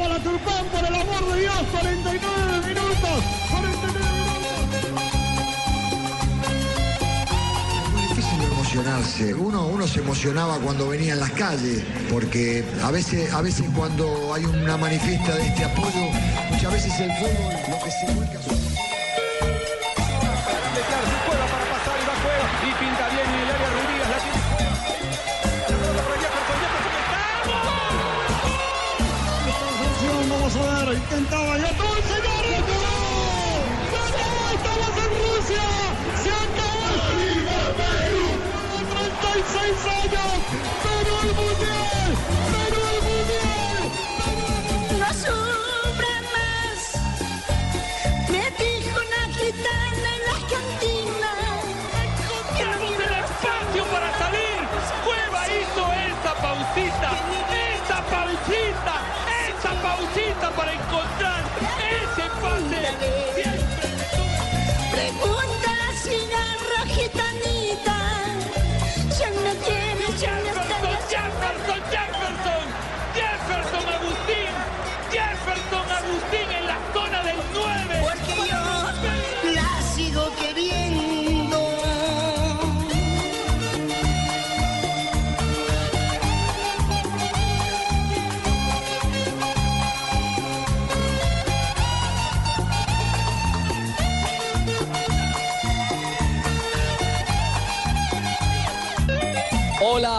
Llegaba la Turpán, por el amor de Dios, 49 minutos. 49 Es muy difícil emocionarse. Uno, uno se emocionaba cuando venía en las calles, porque a veces, a veces cuando hay una manifiesta de este apoyo, muchas veces el fútbol lo que se vuelca para encontrar ese pase. Siempre Pregunta la cigarra gitanita. Ya no tiene, ya no está. Jefferson, Jefferson, Jefferson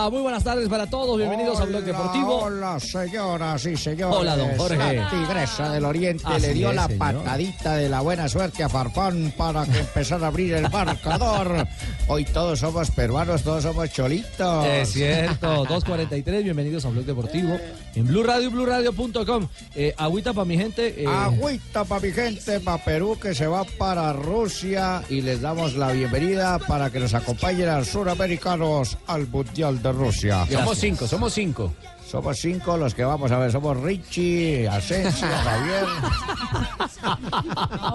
Hola, muy buenas tardes para todos. Bienvenidos a Blog Deportivo. Hola, señoras y señores. Hola, don Jorge. La tigresa del Oriente Así le dio es, la señor. patadita de la buena suerte a Farfán para que empezara a abrir el marcador. Hoy todos somos peruanos, todos somos cholitos. Es cierto, 2.43, bienvenidos a Blog Deportivo en Blue Radio, BlueRadio.com. Eh, agüita para mi gente. eh, Agüita para mi gente, para Perú que se va para Rusia y les damos la bienvenida para que nos acompañen a los suramericanos al Mundial de Rusia. Somos cinco, somos cinco. Somos cinco los que vamos a ver, somos Richie, Asensio, Javier,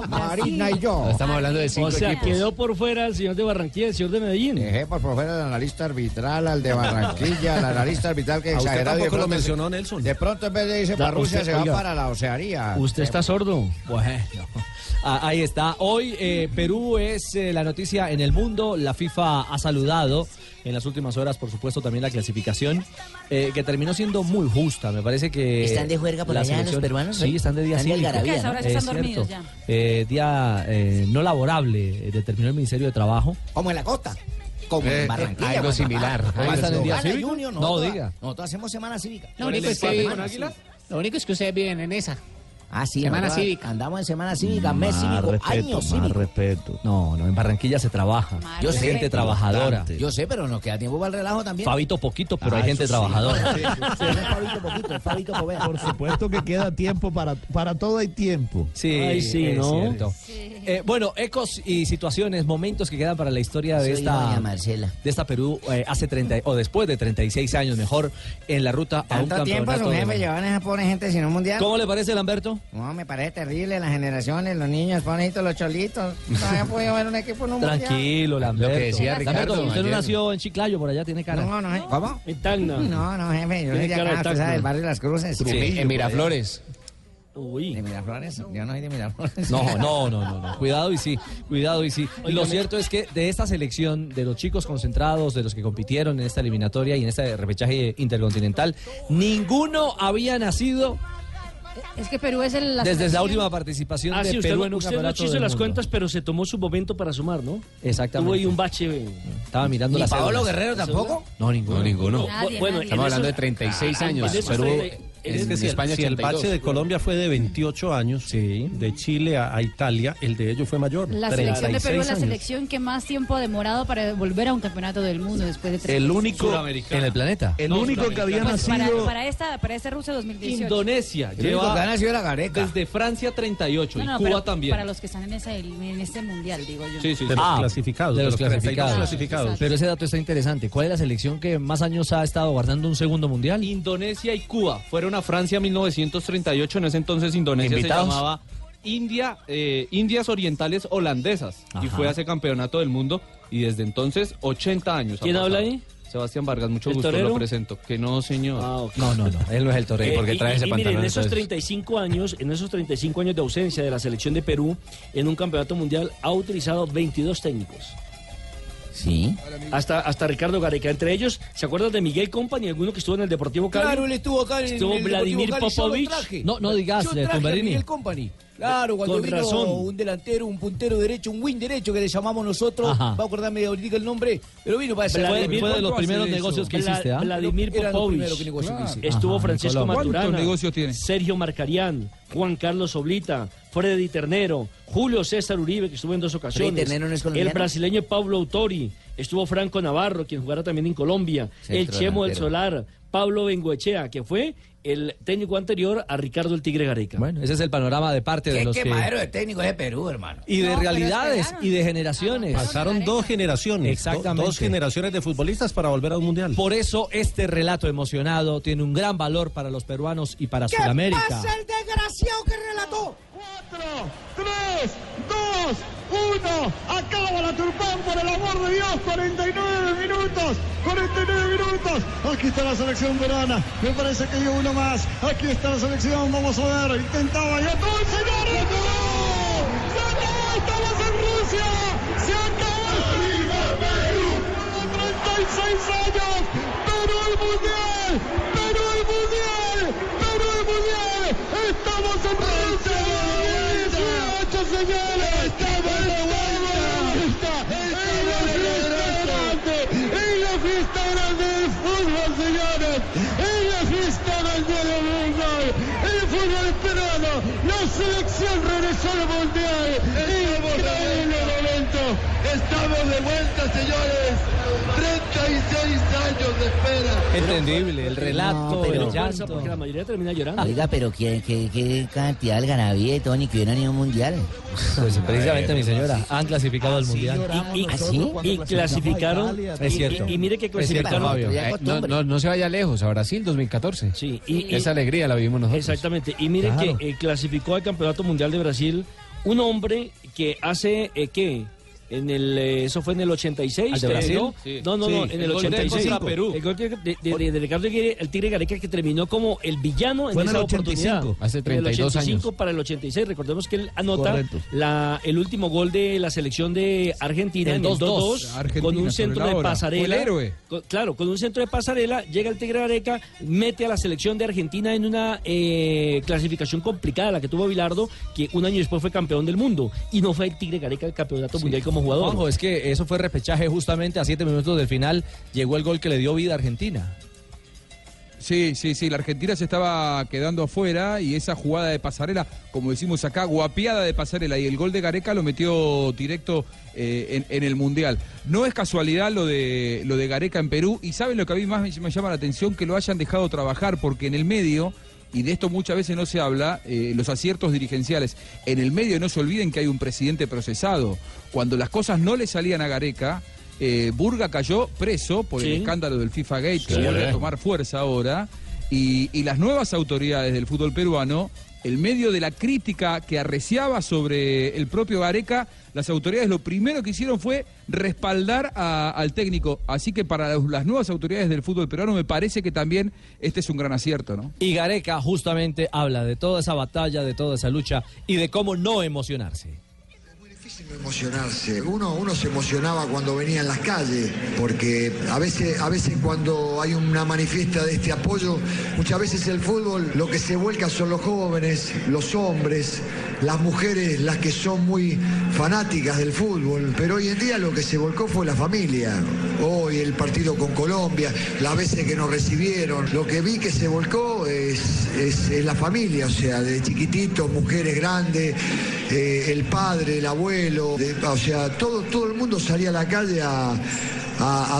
Marina y yo. Estamos hablando de cinco O sea, equipos. quedó por fuera el señor de Barranquilla, el señor de Medellín. Dejé por fuera al analista arbitral, al de Barranquilla, al analista arbitral que A usted exagerado. tampoco lo pronto- mencionó, Nelson. De pronto en vez de irse para Rusia usted- se va para la Oceanía. ¿Usted está sordo? Bueno, ah, ahí está. Hoy eh, Perú es eh, la noticia en el mundo. La FIFA ha saludado en las últimas horas, por supuesto, también la clasificación, eh, que terminó siendo muy justa. Me parece que. ¿Están de juerga por la allá los selección- peruanos, Sí, eh? están de día Están cívico. algarabía, están Es dormidos cierto. Eh, día eh, no laborable, eh, determinó el Ministerio de Trabajo. Como en la costa. Como Eh, en Barranquilla. algo similar, No, diga. Nosotros hacemos semana cívica. Lo único es Sí. que... ¿Con Águila? Lo único es que ustedes viven en esa. Ah, sí. Semana cívica. Andamos en semana cívica, mes cívico, año cívico. respeto. No, no, en Barranquilla se trabaja. Más Yo sé. gente trabajadora. Yo sé, pero nos queda tiempo para el relajo también. Fabito poquito, pero Ah, hay gente sí. trabajadora. Sí, no es Fabito poquito, es Fabito Poveda. Por supuesto que queda tiempo para, para todo hay tiempo. Sí, Ay, sí, es ¿no? cierto. Eh, bueno, ecos y situaciones, momentos que quedan para la historia de Soy esta doña Marcela. de esta Perú eh, hace 30 o después de 36 años mejor en la ruta a un Tanto tiempo campeonato. su jefe llevan a pobre gente sin un mundial. ¿Cómo le parece, Lamberto? No, me parece terrible las generaciones, los niños, pobrecitos, los cholitos. No había podido ver un equipo en un. Tranquilo, Lamberto. Lo que decía Ricardo Lamberto, usted no nació en Chiclayo, por allá tiene cara. No, no, no. ¿Cómo? En Tacna. No, no, jefe, yo soy de acá, usted Tacna. sabe, el barrio de las Cruces. Sí. En Miraflores. Uy. ¿De Miraflores? Yo no soy de Miraflores. No, no, no, no, no. Cuidado y sí, cuidado y sí. Lo Óigame. cierto es que de esta selección, de los chicos concentrados, de los que compitieron en esta eliminatoria y en este repechaje intercontinental, ninguno había nacido Es que Perú es el, la desde la última participación Ah, de sí, usted, Perú no- en un usted no hizo las mundo. cuentas, pero se tomó su momento para sumar, ¿no? Exactamente. Tuvo ahí un bache. eh, Estaba mirando ¿Ni las Paolo. Guerrero tampoco? No, ninguno. No, ninguno. Nadie, Bueno, nadie. Estamos hablando de esos- 36 años. en esos Perú, en Es que si, el- España si el 82. bache de Colombia fue de 28 años, Sí. de Chile a, a Italia, el de ellos fue mayor. La selección de Perú es 36 la selección que más tiempo ha demorado para volver a un campeonato del mundo después de tres El único, En el planeta. el único que había Pues nacido. para esta para este Rusia 2018. Indonesia El único que ha lleva nacido era Gareca. desde Francia 38 No, y no, Cuba pero también. Para los que están en, ese, en este mundial, digo yo. Sí, sí, sí. De los Ah, clasificados, de los 32 clasificados. clasificados. Pero ese dato está interesante. ¿Cuál es la selección que más años ha estado guardando un segundo mundial? Indonesia y Cuba fueron a Francia en 1938. En ese entonces Indonesia ¿Invitados? se llamaba India, eh, Indias Orientales Holandesas. Y fue a ese campeonato del mundo. Y desde entonces, 80 años. ha ¿Quién habla ahí? Sebastián Vargas, mucho ¿El gusto, torero? lo presento. Que no, señor. No, no, no, él no es el torero. Eh, porque y- trae y- ese y en esos entonces. 35 años, en esos 35 años de ausencia de la selección de Perú en un campeonato mundial ha utilizado 22 técnicos. Sí. Hasta, hasta Ricardo Gareca. Entre ellos, ¿se acuerdan de Miguel Company, alguno que estuvo en el Deportivo Cali? Claro, él estuvo acá en Estuvo el Vladimir Deportivo Cali, yo lo Popovich. traje. No, no digas, Yo eh, traje a. Miguel Company. Claro, cuando Con vino razón. un delantero, un puntero derecho, un win derecho que le llamamos nosotros, Ajá. va a acordarme ahorita el nombre, pero vino para Vladimir Fue, de los ¿Cuánto primeros negocios que hiciste, ¿ah? Vladimir Popovich. que. Estuvo Ajá, Francisco. Maturana. ¿Cuántos negocios tiene? Sergio Marcarián, Juan Carlos Oblita, Freddy Ternero, Julio César Uribe, que estuvo en dos ocasiones. Freddy Ternero no es el brasileño Pablo Autori. Estuvo Franco Navarro, quien jugará también en Colombia. el Chemo del. Solar. Pablo Bengoechea, que fue el técnico anterior a Ricardo el Tigre Gareca. Bueno, ese es el panorama de parte de Qué los que... quemadero de técnico es de Perú, hermano. Y de No, realidades y de generaciones. Pasaron dos generaciones. Exactamente. do- Dos generaciones de futbolistas para volver a un mundial. Por eso este relato emocionado tiene un gran valor para los peruanos y para Sudamérica. el desgraciado que relató? 4, 3, 2, 1. Acaba la Turpán, por el amor de Dios. 49 minutos. 49 minutos. Aquí está la selección peruana. Me parece que dio uno más. Aquí está la selección. Vamos a ver. Intentaba ya todo el señor. ¡Se acabó! ¡Se acabó! ¡Estamos en Rusia! ¡Se acabó! ¡Viva Perú! 36 años. Perú el mundial. Perú el mundial. Perú el mundial. Estamos en Rusia. Portugal! Entendible, el relato, No, pero- el llanto. porque la mayoría termina llorando. Oiga, pero qué, qué, qué cantidad de algarabía de Tony que hubieran ido mundial. Pues precisamente, mi señora, han clasificado al mundial. Y, y- ¿Así? y clasificaron. Es cierto. Y, y mire que cierto, clasificaron. Fabio. Ya Eh, no, no, no se vaya lejos, a Brasil 2014. Sí, y, y- Esa alegría la vivimos nosotros. Exactamente. Y mire Claro. que eh, clasificó al Campeonato Mundial de Brasil un hombre que hace, eh, ¿qué? En el, eh, eso fue en el 86. ¿Al de terminó- Brasil? Sí. No, no, no, en el el gol de él 86. contra Perú. El gol de, de- de- de Ricardo Tigre- el Tigre Gareca que terminó como el villano en Fue en esa el 85. oportunidad. Hace En 32 el 85 años. para el 86. Recordemos que él anota la, el último gol de la selección de Argentina El en el 2-2. 2-2 Argentina con un centro de pasarela. El héroe. Con- claro, con un centro de pasarela llega el Tigre Gareca, mete a la selección de Argentina en una eh, clasificación complicada, la que tuvo Bilardo, que un año después fue campeón del mundo. Y no fue el Tigre Gareca el campeonato mundial como jugador. Juanjo, es que eso fue repechaje justamente a siete minutos del final. Llegó el gol que le dio vida a Argentina. Sí, sí, sí, la Argentina se estaba quedando afuera y esa jugada de pasarela, como decimos acá, guapiada de pasarela y el gol de Gareca lo metió directo eh, en, en el Mundial. No es casualidad lo de, lo de Gareca en Perú y saben lo que a mí más me, me llama la atención, que lo hayan dejado trabajar porque en el medio... Y de esto muchas veces no se habla, eh, los aciertos dirigenciales. En el medio no se olviden que hay un presidente procesado. Cuando las cosas no le salían a Gareca, eh, Burga cayó preso por el escándalo del FIFA Gate, que vuelve a tomar fuerza ahora. Y, y las nuevas autoridades del fútbol peruano, en medio de la crítica que arreciaba sobre el propio Gareca, las autoridades lo primero que hicieron fue respaldar al técnico. Así que para las- las nuevas autoridades del fútbol peruano me parece que también este es un gran acierto, ¿no? Y Gareca justamente habla de toda esa batalla, de toda esa lucha y de cómo no emocionarse. Emocionarse. Uno, uno se emocionaba cuando venía en las calles, porque a veces, a veces cuando hay una manifiesta de este apoyo, muchas veces el fútbol lo que se vuelca son los jóvenes, los hombres, las mujeres, las que son muy fanáticas del fútbol. Pero hoy en día lo que se volcó fue la familia. Hoy el partido con Colombia, las veces que nos recibieron, lo que vi que se volcó es, es- es la familia, o sea, de chiquititos, mujeres grandes, eh, el padre, el abuelo, o sea, todo, todo el mundo salía a la calle a,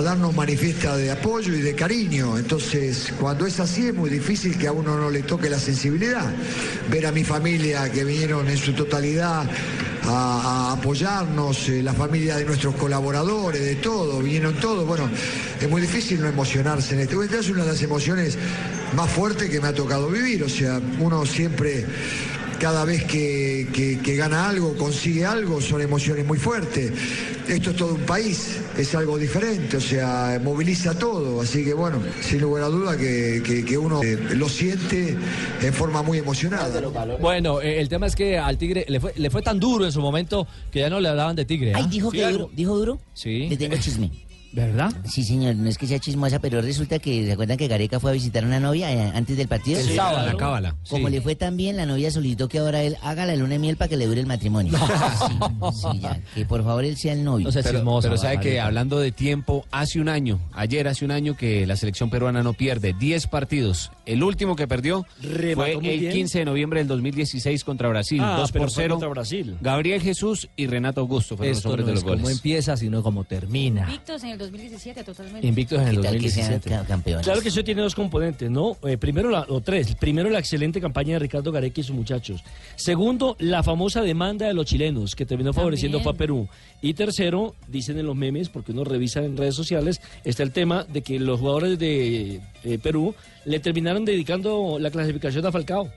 darnos manifiesta de apoyo y de cariño. Entonces, cuando es así es muy difícil que a uno no le toque la sensibilidad. Ver a mi familia que vinieron en su totalidad a, apoyarnos, eh, la familia de nuestros colaboradores, de todo, vinieron todos. Bueno, es muy difícil no emocionarse en este. Esta es una de las emociones más fuertes que me ha tocado vivir. O sea, uno siempre cada vez que, que- que gana algo, consigue algo, son emociones muy fuertes. Esto es todo un país, es algo diferente, o sea, moviliza todo. Así que bueno, sin lugar a duda que, que- que uno eh, lo siente en forma muy emocionada. Bueno, eh, el tema es que al Tigre le fue, le fue tan duro en su momento que ya no le hablaban de Tigre. ¿ah? Ay, dijo que duro, dijo duro. Sí. Le tengo chisme. ¿Verdad? Sí, señor, no es que sea chismosa, pero resulta que se acuerdan que Gareca fue a visitar a una novia eh, antes del partido. El Sí, sábado. La cábala. Como Sí. le fue tan bien, la novia solicitó que ahora él haga la luna de miel para que le dure el matrimonio. Sí, sí, ya, que por favor él sea el novio. pero, pero sabe que hablando de tiempo, hace un año, ayer hace un año que la selección peruana no pierde 10 partidos. El último que perdió fue el bien. 15 de noviembre del 2016 totalmente Ah, 2 pero por fue 0. contra Brasil. Gabriel Jesús y Renato Augusto fueron Esto los hombres no de es los goles. como empieza, sino como termina. Invictos en el 2017 totalmente. Invictos en el ¿Qué tal que sean 2017. ca- campeones? Claro que eso tiene dos componentes, ¿no? Eh, primero, la, o tres. Primero, la excelente campaña de Ricardo Gareca y sus muchachos. Segundo, la famosa demanda de los chilenos, que terminó favoreciendo fue a Perú. Y tercero, dicen en los memes, porque uno revisa en redes sociales, está el tema de que los jugadores de eh, Perú le terminaron dedicando la clasificación a Falcao.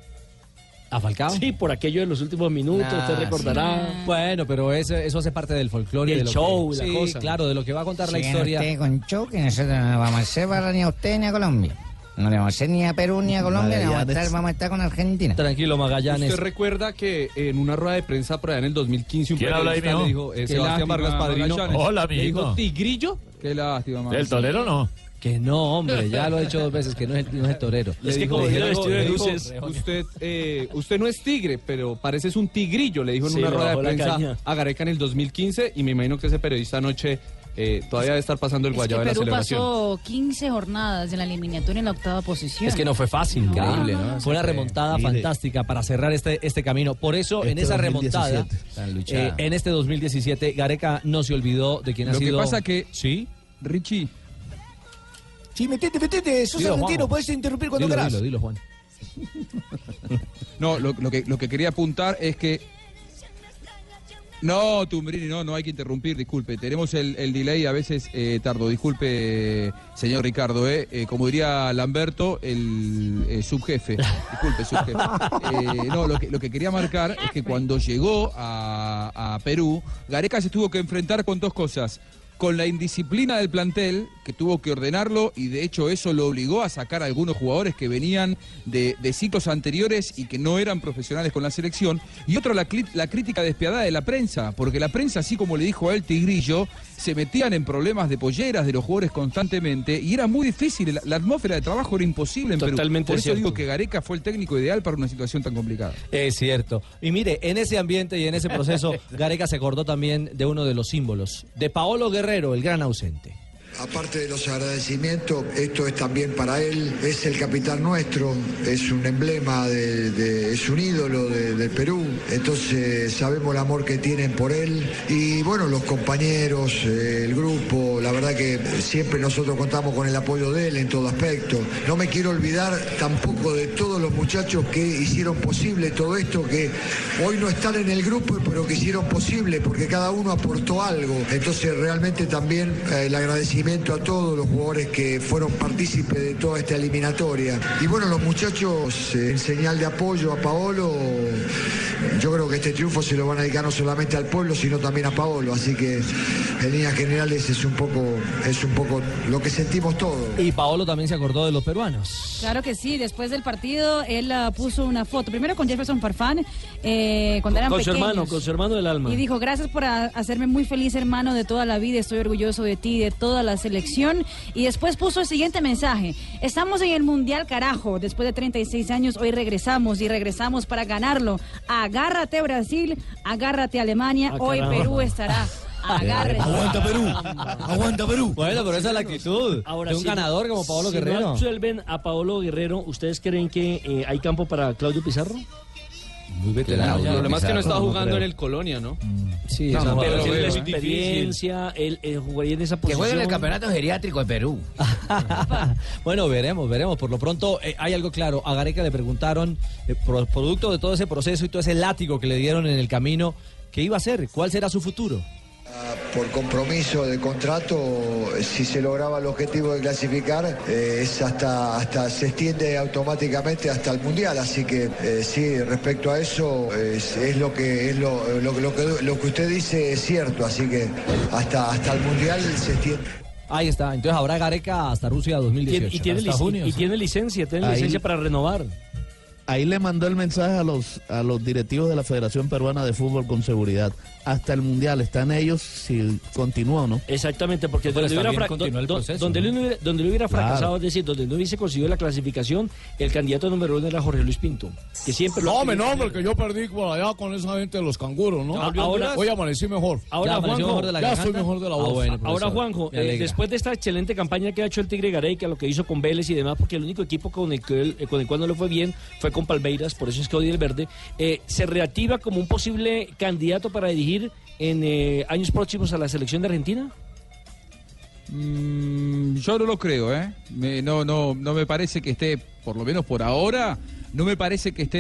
¿A Falcao? Sí, por aquello de los últimos minutos, Ah, usted recordará. Bueno, pero eso, eso hace parte del folclore. y El de lo show, que, la sí, cosa. claro, de lo que va a contar la historia. usted con show que nosotros no vamos a hacer barra ni a usted ni a Colombia. No le vamos a hacer ni a Perú ni a Colombia, ni vamos a estar, vamos a estar con Argentina. Tranquilo, Magallanes. Usted recuerda que en una rueda de prensa por allá en el 2015 un ¿Quién habla ahí, le dijo, eh, Qué Sebastián Vargas Padrino, Magallanes. Hola, le dijo tigrillo. Qué lástima, man. ¿El torero no? Que no, hombre, ya lo he dicho dos veces, que no es, el- no es el torero. Es que dijo- como dijo- vestido de luces. Usted, eh, usted no es tigre, pero pareces un tigrillo, le dijo en Sí, una rueda de prensa a Gareca en el 2015 y me imagino que ese periodista anoche eh, todavía debe estar pasando el Es que guayabo de la Perú celebración. pasó 15 jornadas en la eliminatoria en la octava posición. Es que no fue fácil, Increíble, ¿no? ¿no? Fue una remontada Mire. fantástica para cerrar este, este camino. Por eso, en Este esa remontada, 2017. Tan luchada. eh, en este 2017, Gareca no se olvidó de quién ha Lo que sido. pasa que, Sí. Richie, Sí, metete, metete. Sos Dilo, argentino, interrumpir cuando Dilo, quieras. dilo, dilo, Juan. no, lo, lo que, lo que quería apuntar es que. No, Tumbrini, no, no hay que interrumpir, disculpe. Tenemos el, el delay a veces eh, tardo. Disculpe, señor Ricardo, eh. Eh, como diría Lamberto, el eh, subjefe. Disculpe, subjefe. Eh, no, lo que, lo que quería marcar es que cuando llegó a, a Perú, Gareca se tuvo que enfrentar con dos cosas. Con la indisciplina del plantel, que tuvo que ordenarlo, y de hecho eso lo obligó a sacar a algunos jugadores que venían de, de anteriores y que no eran profesionales con la selección. Y otro, la, la crítica despiadada de la prensa, porque la prensa, así como le dijo a él Tigrillo, se metían en problemas de polleras de los jugadores constantemente y era muy difícil. La, la atmósfera de trabajo era imposible en Perú. Totalmente Por eso cierto. digo que Gareca fue el técnico ideal para una situación tan complicada. Es cierto. Y mire, en ese ambiente y en ese proceso, Gareca se acordó también de uno de los símbolos, de Paolo Guerrero, el gran ausente. Aparte de los agradecimientos, esto es también para él, es el capitán nuestro, es un emblema, de, de- es un ídolo de- del Perú, entonces sabemos el amor que tienen por él y bueno, los compañeros, eh, el grupo, la verdad que siempre nosotros contamos con el apoyo de él en todo aspecto. No me quiero olvidar tampoco de todos los muchachos que hicieron posible todo esto, que hoy no están en el grupo, pero que hicieron posible, porque cada uno aportó algo. Entonces realmente también eh, el agradecimiento a todos los jugadores que fueron partícipes de toda esta eliminatoria. Y bueno, los muchachos, eh, en señal de apoyo a Paolo, yo creo que este triunfo se lo van a dedicar no solamente al pueblo, sino también a Paolo. Así que en líneas generales es un poco, es un poco lo que sentimos todos. Y Paolo también se acordó de los peruanos. Claro que sí, después del partido él ah, puso una foto, primero con Jefferson Farfán, eh, cuando eran Con su pequeños. hermano, con su hermano del alma. Y dijo, gracias por a- hacerme muy feliz, hermano, de toda la vida. Estoy orgulloso de ti, de toda la selección. Y después puso el siguiente mensaje. Estamos en el Mundial, carajo. Después de 36 años, hoy regresamos y regresamos para ganarlo. Agárrate, Brasil. Agárrate, Alemania. Ah, hoy caramba. Perú estará. Agárrate. Aguanta Perú. Aguanta Perú. Bueno, pero esa es la actitud Ahora de un ganador como Paolo si Guerrero. no absuelven a Paolo Guerrero, ¿ustedes creen que eh, hay campo para Claudio Pizarro? Muy El problema es que no estaba jugando en el Colonia, ¿no? Sí, No, pero tiene la experiencia, él, él jugaría en esa Que posición. juegue en el campeonato geriátrico de Perú. bueno, veremos, veremos. Por lo pronto eh, hay algo claro. A Gareca le preguntaron, eh, pro- producto de todo ese proceso y todo ese látigo que le dieron en el camino, ¿qué iba a hacer? ¿Cuál será su futuro? Por compromiso de contrato, si se lograba el objetivo de clasificar, eh, es hasta, hasta se extiende automáticamente hasta el mundial. Así que eh, sí, respecto a eso, es, es lo que es lo, lo que- lo que lo que usted dice es cierto. Así que hasta hasta el mundial se extiende. Ahí está. Entonces habrá Gareca hasta Rusia Tiene- 2018. y, tiene hasta junio, y tiene licencia, tiene Ahí- licencia para renovar. Ahí le mandó el mensaje a los, a los directivos de la Federación Peruana de Fútbol con seguridad. Hasta el Mundial están ellos si continúa o no. Exactamente, porque donde, hubiera, bien fra- continuar el do- do- proceso, donde, ¿no? él no hubiera, donde él hubiera Claro. fracasado, es decir, donde no hubiese conseguido la clasificación, el candidato número uno era Jorge Luis Pinto, que siempre lo No, querido no, porque yo perdí por allá con esa gente de los canguros, ¿no? Ah, ahora- hoy amanecí mejor. Ahora, Juanjo, ya estoy mejor de la voz. Ahora, Juanjo, eh, después de esta excelente campaña que ha hecho el Tigre Gareca, lo que hizo con Vélez y demás, porque el único equipo con el, que él- eh, con el cual no le fue bien fue con Palmeiras, por eso es que odia el verde, eh, se reactiva como un posible candidato para dirigir en eh, años próximos a la selección de Argentina. Mm, yo no lo creo, ¿eh? Me- no, no, no me parece que esté, por lo menos por ahora, no me parece que esté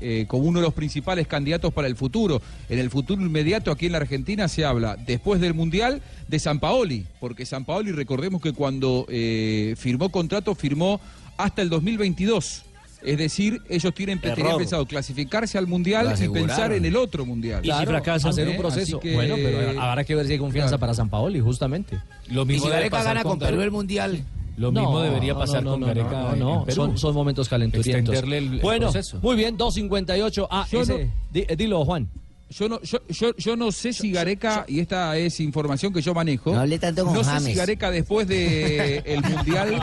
eh, como uno de los principales candidatos para el futuro. En el futuro inmediato aquí en la Argentina se habla, después del Mundial, de San Paoli, porque San Paoli, recordemos que cuando eh, firmó contrato, firmó hasta el 2022. Es decir, ellos tienen pensado clasificarse al Mundial y pensar en el otro Mundial. Claro, hacer un proceso. Que- Bueno, pero habrá que ver si hay confianza Claro. para San Paoli, justamente. Lo mismo debe debe pasar pasar con Perú el Mundial. Lo mismo debería pasar no, con no, Gareca no, en no, Perú. Son, son momentos calenturientos. Extenderle el- el bueno, proceso. muy bien, 2.58. Ah, ese, no- di- dilo, Juan. Yo no, yo, yo, yo no sé si Gareca, y esta es información que yo manejo, No hable tanto con no sé James. si Gareca después de el Mundial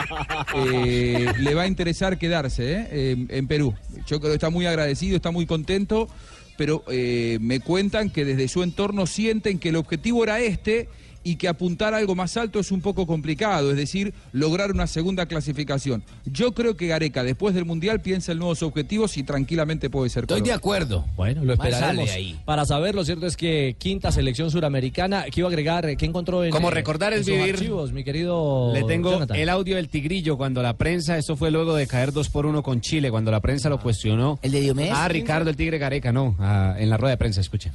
eh, le va a interesar quedarse ¿eh? Eh, en Perú. Yo creo que está muy agradecido, está muy contento, pero eh, me cuentan que desde su entorno sienten que el objetivo era este y que apuntar a algo más alto es un poco complicado, es decir, lograr una segunda clasificación. Yo creo que Gareca después del Mundial piensa en nuevos objetivos y tranquilamente puede ser Estoy de acuerdo. Bueno, lo esperaremos. ahí. Para saber, lo cierto es que quinta selección suramericana, a agregar, ¿qué encontró en Como recordar sus vivir. archivos, mi querido Le tengo Jonathan? el audio del tigrillo cuando la prensa, esto fue luego de caer 2 por 1 con Chile, cuando la prensa lo cuestionó. ¿El de Diomedes? Ah, Ricardo el Tigre Gareca, no, ah, en la rueda de prensa, escuchen.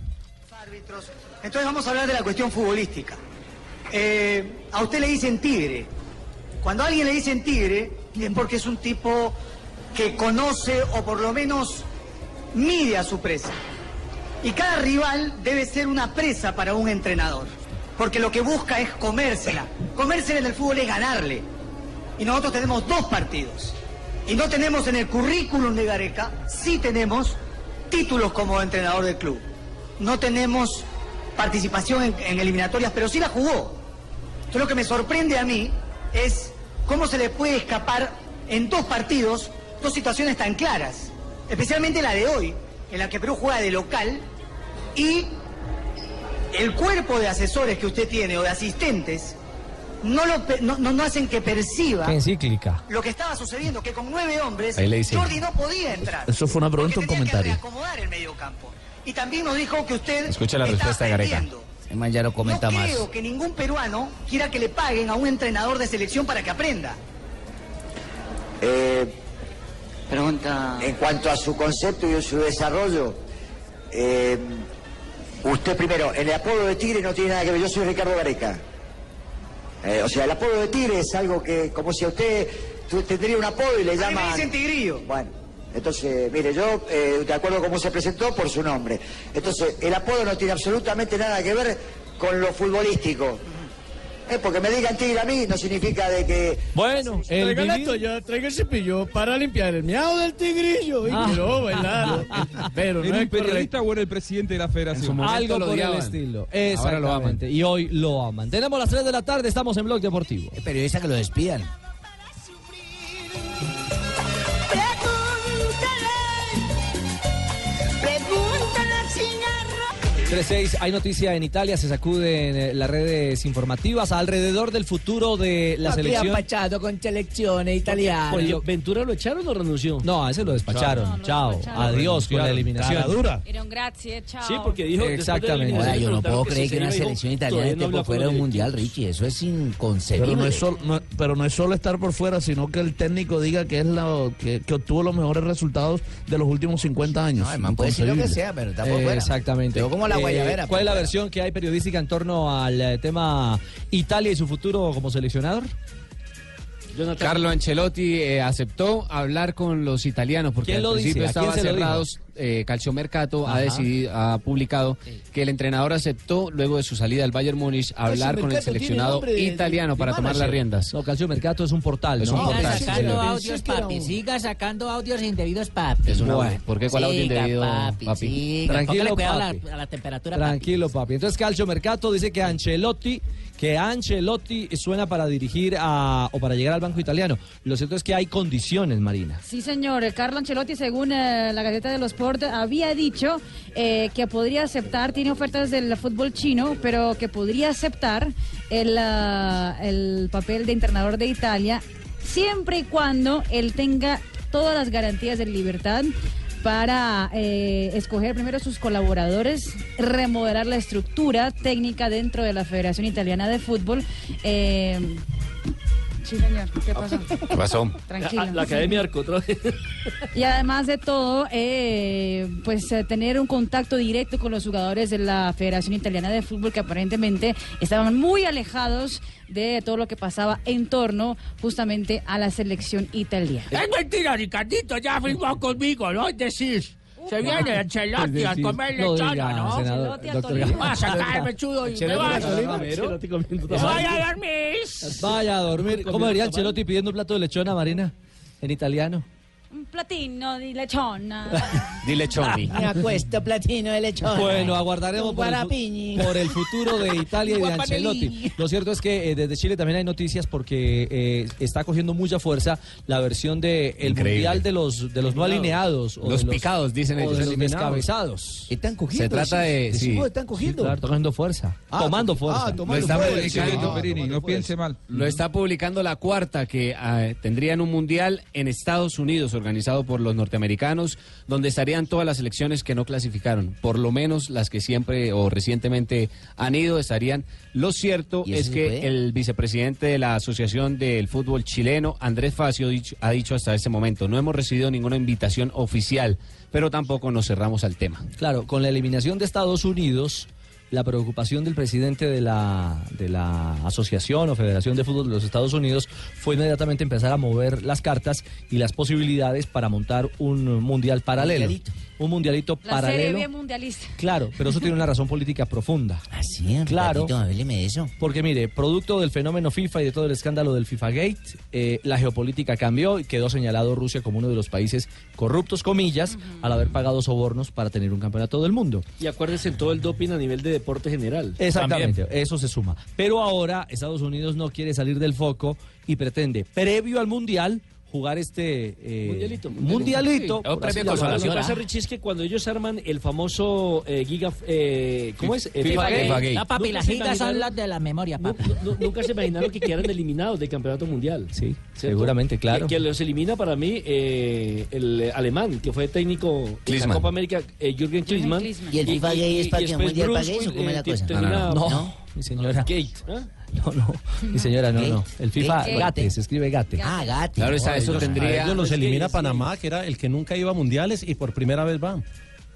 Entonces vamos a hablar de la cuestión futbolística. Eh, a usted le dicen tigre. Cuando a alguien le dicen tigre es porque es un tipo que conoce o por lo menos mide a su presa. Y cada rival debe ser una presa para un entrenador. Porque lo que busca es comérsela. Comérsela en el fútbol es ganarle. Y nosotros tenemos dos partidos. Y no tenemos en el currículum de Gareca, sí tenemos títulos como entrenador del club. No tenemos participación en, en eliminatorias, pero sí la jugó. Entonces lo que me sorprende a mí es cómo se le puede escapar en dos partidos dos situaciones tan claras. Especialmente la de hoy, en la que Perú juega de local y el cuerpo de asesores que usted tiene o de asistentes no, lo, no, no- hacen que perciba encíclica. lo que estaba sucediendo, que con nueve hombres Ahí le dice. Jordi no podía entrar. Eso fue una pregunta un comentario. acomodar el medio campo. Y también nos dijo que usted Escucha la está respuesta de Gareca. Man ya lo comenta no más. creo que ningún peruano quiera que le paguen a un entrenador de selección para que aprenda. Eh, Pregunta. En cuanto a su concepto y su desarrollo, eh, usted primero, el apodo de Tigre no tiene nada que ver. Yo soy Ricardo Gareca. Eh, o sea, el apodo de Tigre es algo que, como si a usted tendría un apodo y le A mí me llaman. dicen Tigrillo. Bueno, entonces, mire, yo, eh, de acuerdo a cómo se presentó, por su nombre. Entonces, el apodo no tiene absolutamente nada que ver con lo futbolístico. Eh, porque me digan Tigre a mí no significa de que. Bueno, el Traiga la toalla, traiga el cepillo para limpiar el miau del tigrillo. Y Ah. quiero bailar. Pero ¿Era no es periodista o era el presidente de la federación? Algo lo por el estilo. Ahora lo aman. Exactamente. Y hoy lo aman. Tenemos las 3 de la tarde, estamos en Blog Deportivo. El periodista que lo despidan. 3-6, hay noticia en Italia, se sacuden eh, las redes informativas alrededor del futuro de la selección. Pachado con selecciones italianas. Porque ¿Ventura lo echaron o renunció? No, a ese lo despacharon. No, no lo Chao. despacharon. Adiós con la eliminación. Dura. Era un grazie, chao. Sí, porque dijo. Exactamente. Ahora, yo no puedo que creer que una selección italiana esté por fuera de un mundial. Richie. Eso es inconcebible. Pero no, es sol- no- pero no es solo estar por fuera, sino que el técnico diga que es la que, que obtuvo los mejores resultados de los últimos 50 años. No, man puede decir lo que sea, pero está por Eh, fuera. exactamente. Pero como la Eh, ¿Cuál es pues, la bueno. versión que hay periodística en torno al eh, tema Italia y su futuro como seleccionador? Carlo Ancelotti eh, aceptó hablar con los italianos porque ¿Quién al lo principio dice? ¿A quién estaban se lo dijo? cerrados. Eh, Calciomercato ha decidido, ha publicado que el entrenador aceptó luego de su salida al Bayern Múnich hablar con el Calciomercato seleccionado de- italiano de para tomar las riendas. No, Calcio Mercato es un portal, Es ¿no? un portal, sí, sacando audios, papi. Siga sacando audios indebidos, papi. Es un audio. ¿Por qué? ¿Cuál audio Siga, indebido, papi? papi? siga. Tranquilo, cuidado a papi. la, a la temperatura, Tranquilo, papi. Entonces Calcio Mercato dice que Ancelotti, que Ancelotti suena para dirigir a, o para llegar al banco italiano. Lo cierto es que hay condiciones, Marina. Sí, señor. Carlo Ancelotti, según eh, la Gaceta de los Sport, había dicho eh, que podría aceptar, tiene ofertas del fútbol chino, pero que podría aceptar el, ah, el papel de entrenador de Italia siempre y cuando él tenga todas las garantías de libertad para eh, escoger primero sus colaboradores, remodelar la estructura técnica dentro de la Federación Italiana de Fútbol. Eh, sí, señor. ¿Qué pasó? ¿Qué pasó? Tranquilo. La, la Academia vez. Y además de todo, eh, pues eh, tener un contacto directo con los jugadores de la Federación Italiana de Fútbol que aparentemente estaban muy alejados de todo lo que pasaba en torno justamente a la selección italiana. Es mentira, Ricardito, ya firmó conmigo, ¿no? Es decir, se viene Ancelotti a comer lechona, ¿no? a. Va a sacarme chudo y me va a Tolima. Ancelotti comiendo Me tamal. voy a dormir. Vaya a dormir. ¿Cómo diría Ancelotti pidiendo un plato de lechona, Marina? En italiano. Un platino de lechona. Dile Choni. Me acuesto platino de lechona. Bueno, aguardaremos por el, por futuro de Italia y de. Ancelotti. Lo cierto es que eh, desde Chile también hay noticias porque eh, está cogiendo mucha fuerza la versión del el Increíble. mundial de los de los no alineados. o Los de picados, dicen o ellos. de los Eliminados. descabezados. Están cogiendo. Se trata de- sí. sí. están cogiendo. Sí, claro, tomando fuerza. Ah, tomando to- fuerza. ah, tomando Lo está fuerza. publicando. Ah, Perini, no fuerza. piense mal. Lo está publicando la cuarta que ah, tendrían un mundial en Estados Unidos organizado por los norteamericanos, donde estarían todas las selecciones que no clasificaron, por lo menos las que siempre o recientemente han ido estarían. Lo cierto ¿Y es que el vicepresidente de la Asociación del Fútbol Chileno, Andrés Facio, dicho- ha dicho hasta este momento, no hemos recibido ninguna invitación oficial, pero tampoco nos cerramos al tema. Claro, con la eliminación de Estados Unidos, la preocupación del presidente de la, de la Asociación o Federación de Fútbol de los Estados Unidos fue inmediatamente empezar a mover las cartas y las posibilidades para montar un mundial paralelo. Mundialito. Un mundialito La serie paralelo. bien mundialista. Claro, pero eso tiene una razón política profunda. Así, Claro. Ricardito, hábleme de eso. Porque mire, producto del fenómeno FIFA y de todo el escándalo del FIFA Gate, eh, la geopolítica cambió y quedó señalado Rusia como uno de los países corruptos, comillas, al haber pagado sobornos para tener un campeonato del mundo. Y acuérdense en todo el doping a nivel de deporte general. Exactamente, eso se suma. Pero ahora Estados Unidos no quiere salir del foco y pretende, previo al Mundial, jugar este eh, Mundialito. mundialito, llamarlo. pasa, Richie, es que cuando ellos arman el famoso eh, Giga... eh, ¿Cómo es? Eh, FIFA. Gate. No, papi, Nunca las se gigas son imaginaron- las de la memoria, papi. nu- nunca se imaginaron que quedaran eliminados del campeonato mundial. Sí, ¿cierto? seguramente, claro. Que, que los elimina para mí eh, el alemán, que fue técnico en la. Copa América, eh, Jürgen Klinsmann. ¿Y el FIFA Gate es para que mundial pague eso? ¿Cómo es la cosa? termina- No, No, no, mi señora. Gate. ¿ah? No, no, mi señora, no, no. Gate. El FIFA Gate. Gate, se escribe Gate. Ah, Gatti. Claro, eso tendría... ellos los es que elimina. Panamá, que era el que nunca iba a mundiales y por primera vez va.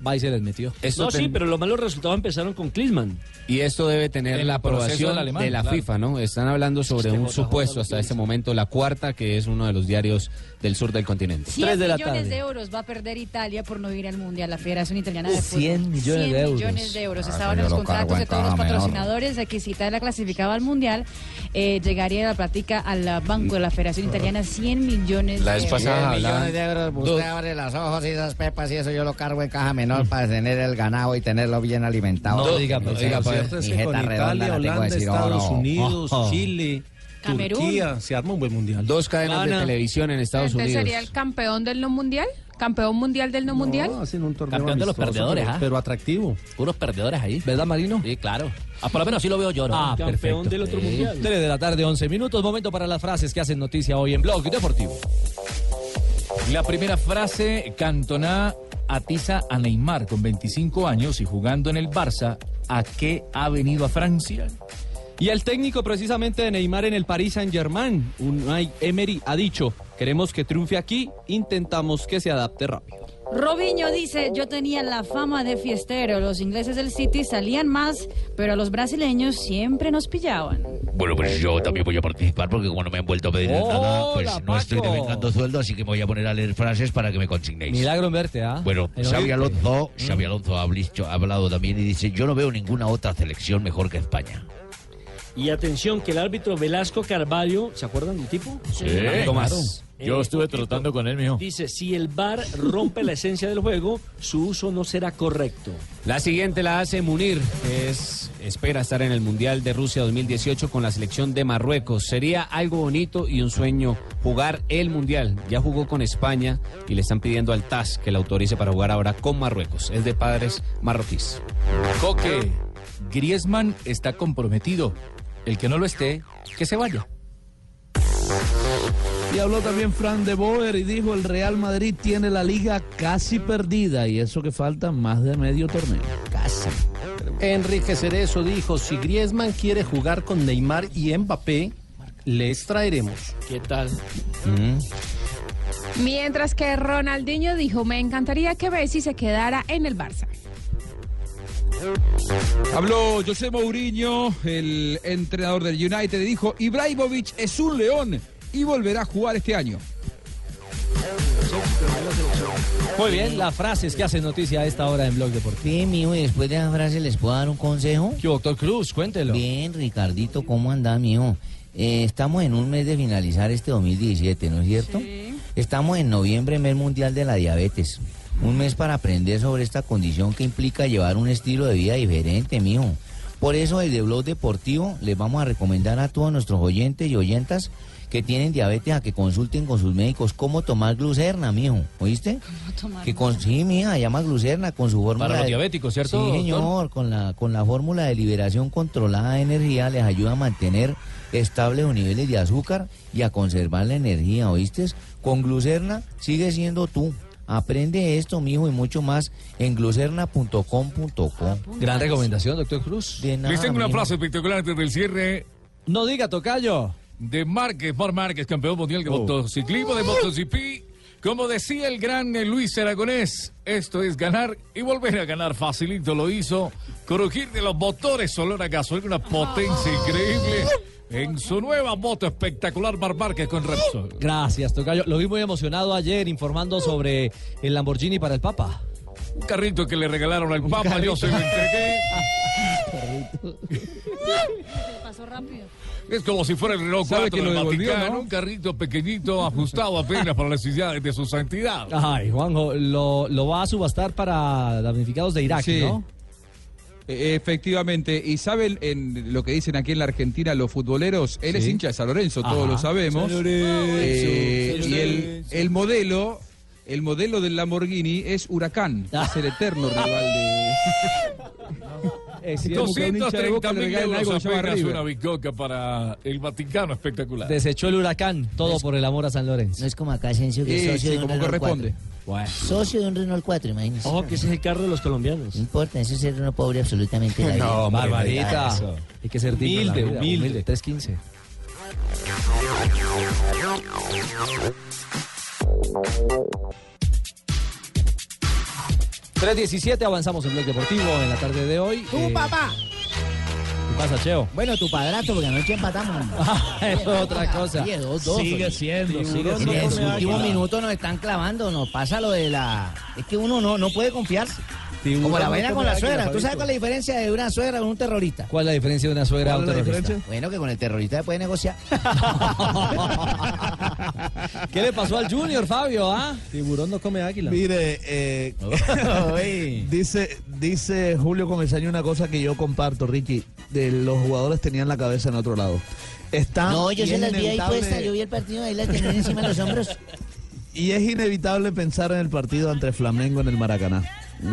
Va y se les metió. Esto No, sí, pero los malos resultados empezaron con Klinsmann. Y esto debe tener En la proceso aprobación del alemán, de la claro. FIFA, ¿no? Están hablando sobre Este un JJ supuesto hasta este momento, la cuarta, que es uno de los diarios del sur del continente. 100 Tres de la millones tarde. de euros va a perder Italia por no ir al Mundial, la Federación Italiana de Fútbol. 100 millones 100 de euros. millones de euros. Ah, Estaban en los lo contratos cargo de todos los patrocinadores de que si Italia clasificaba al Mundial, eh, llegaría la plática al banco de la Federación Italiana 100 millones La de vez euros. pasada 10 hablaban- millones de euros, usted abre las ojos y esas pepas y eso yo lo cargo en caja menor para tener el ganado y tenerlo bien alimentado. No diga, Mi pues, jeta- diga, cierto es que con Italia, la Holanda, decir, Estados oh, no. Unidos, Oh. Chile, Camerún. Turquía, se arma un buen mundial. Dos cadenas de televisión en Estados Este Unidos. sería el campeón del no mundial, campeón mundial del no, mundial. No, hacen un torneo Campeón de los perdedores, pero, ¿ah? pero atractivo. Puros perdedores ahí. ¿Verdad, Marino? Sí, claro. Ah, por lo menos así lo veo yo, ¿no? Ah, Campeón perfecto. del otro Sí. mundial. 3 de la tarde, 11 minutos. Momento para las frases que hacen noticia hoy en Blog Deportivo. La primera frase, Cantona atiza a Neymar con 25 años y jugando en el Barça. ¿A qué ha venido a Francia? Y el técnico precisamente de Neymar en el Paris Saint-Germain, Unai Emery, ha dicho, queremos que triunfe aquí, intentamos que se adapte rápido. Robinho dice, yo tenía la fama de fiestero, los ingleses del City salían más, pero a los brasileños siempre nos pillaban. Bueno, pues yo también voy a participar porque como no me han vuelto a pedir nada, pues no estoy Paco. devengando sueldo, así que me voy a poner a leer frases para que me consignéis. Milagro en verte, ¿ah? Bueno, En Xavi. Alonso, Xavi Alonso ha dicho- ha hablado también y dice, yo no veo ninguna otra selección mejor que España. Y atención, que el árbitro Velasco Carvalho, ¿se acuerdan del tipo? Sí, Algo más. claro. Yo estuve tratando con él, mijo. Dice, si el VAR rompe la esencia del juego, su uso no será correcto. La siguiente la hace Munir, que es, espera estar en el Mundial de Rusia 2018 con la selección de Marruecos. Sería algo bonito y un sueño jugar el Mundial. Ya jugó con España y le están pidiendo al TAS que la autorice para jugar ahora con Marruecos. Es de padres marroquíes. Coque, Griezmann está comprometido. El que no lo esté, que se vaya. Y habló también Fran de Boer y dijo el Real Madrid tiene la liga casi perdida y eso que falta más de medio torneo. Casi. Enrique Cerezo dijo, si Griezmann quiere jugar con Neymar y Mbappé, les traeremos. ¿Qué tal? Mientras que Ronaldinho dijo, me encantaría que Messi se quedara en el Barça. Habló José Mourinho, el entrenador del United, y dijo, Ibrahimovic es un león y volverá a jugar este año. Muy bien, las frases que hacen noticia a esta hora en Blog Deportivo. Sí, mijo, y después de esa frase les puedo dar un consejo. ¿Qué, doctor Cruz? Cuéntelo. Bien, Ricardito, ¿cómo anda, mijo? Eh, estamos en un mes de finalizar este 2017, ¿no es cierto? Estamos en noviembre, mes mundial de la diabetes. Un mes para aprender sobre esta condición que implica llevar un estilo de vida diferente, mijo. Por eso, desde Blog Deportivo les vamos a recomendar a todos nuestros oyentes y oyentas que tienen diabetes a que consulten con sus médicos cómo tomar glucerna, mijo. ¿Oíste? Que con, sí, mija, llama glucerna con su fórmula. Para los de- diabéticos, ¿cierto, Sí, doctor? señor, con la, con la fórmula de liberación controlada de energía les ayuda a mantener estables los niveles de azúcar y a conservar la energía, ¿oíste? Con glucerna sigue siendo tú. Aprende esto, mijo, y mucho más en glucerna.com.co. Gran recomendación, doctor Cruz. De nada, Les tengo una mijo. frase espectacular antes del cierre. No diga, tocayo. De Márquez, Mar Márquez, campeón mundial de motociclismo, de MotoGP. Como decía el gran eh, Luis Aragonés, esto es ganar y volver a ganar. Facilito lo hizo. Crujir de los motores, olor a gasolina, una potencia increíble. En su nueva moto espectacular, Mar Márquez con Repsol. Gracias, tocayo. Lo vi muy emocionado ayer informando sobre el Lamborghini para el Papa. Un carrito que le regalaron al Papa, yo se lo entregué. Pasó rápido. Es como si fuera el Renault ¿Sabe 4 que lo del devolvió, Vaticano, no? un carrito pequeñito, ajustado apenas para las necesidades de su santidad. Ay, Juanjo, lo, lo va a subastar para damnificados de Irak, Sí. ¿no? Eh, Efectivamente, y saben en lo que dicen aquí en la Argentina los futboleros, él es hincha de San Lorenzo, Ajá. todos lo sabemos. San Lorenzo, Eh, San y el, el modelo, el modelo del Lamborghini es Huracán, es el eterno rival de. Es Sí, como que a un hincha de 230 Boca le mil euros apenas una bicoca para el Vaticano espectacular. Desechó el huracán, todo por el amor a San Lorenzo. No es como acá, Asensio, que es Sí, socio sí, de un como Renault corresponde. 4. Socio de un Renault 4, imagínese. Ojo, que ese es el carro de los colombianos. No importa, eso es ser uno pobre absolutamente en la vida. No, Barbarita. Hay que ser digno Humilde, vida, humilde. 315. ...3.17, avanzamos en Blog Deportivo en la tarde de hoy. Tú, Eh, papá. ¿Qué pasa, Cheo? Bueno, tu padrastro, porque anoche empatamos. es otra cosa. Oye, dos, dos, Sigue siendo, sigue En siendo. los últimos minutos nos están clavando, nos pasa lo de la... Es que uno no, no puede confiarse. Como la vaina con la suegra. ¿Tú sabes cuál es la diferencia de una suegra con un terrorista? ¿Cuál es la diferencia de una suegra a un ¿Cuál es la terrorista? diferencia? Bueno, que con el terrorista se puede negociar. ¿Qué le pasó al Junior, Fabio? ¿Ah? Tiburón no come águila. Mire, eh, dice, dice Julio Comesaña una cosa que yo comparto, Ricky. De los jugadores tenían la cabeza en otro lado. Está, No, yo y se es las vi ahí inevitable- puestas, yo vi el partido ahí las tenía encima de los hombros. Y es inevitable pensar en el partido ante Flamengo en el Maracaná.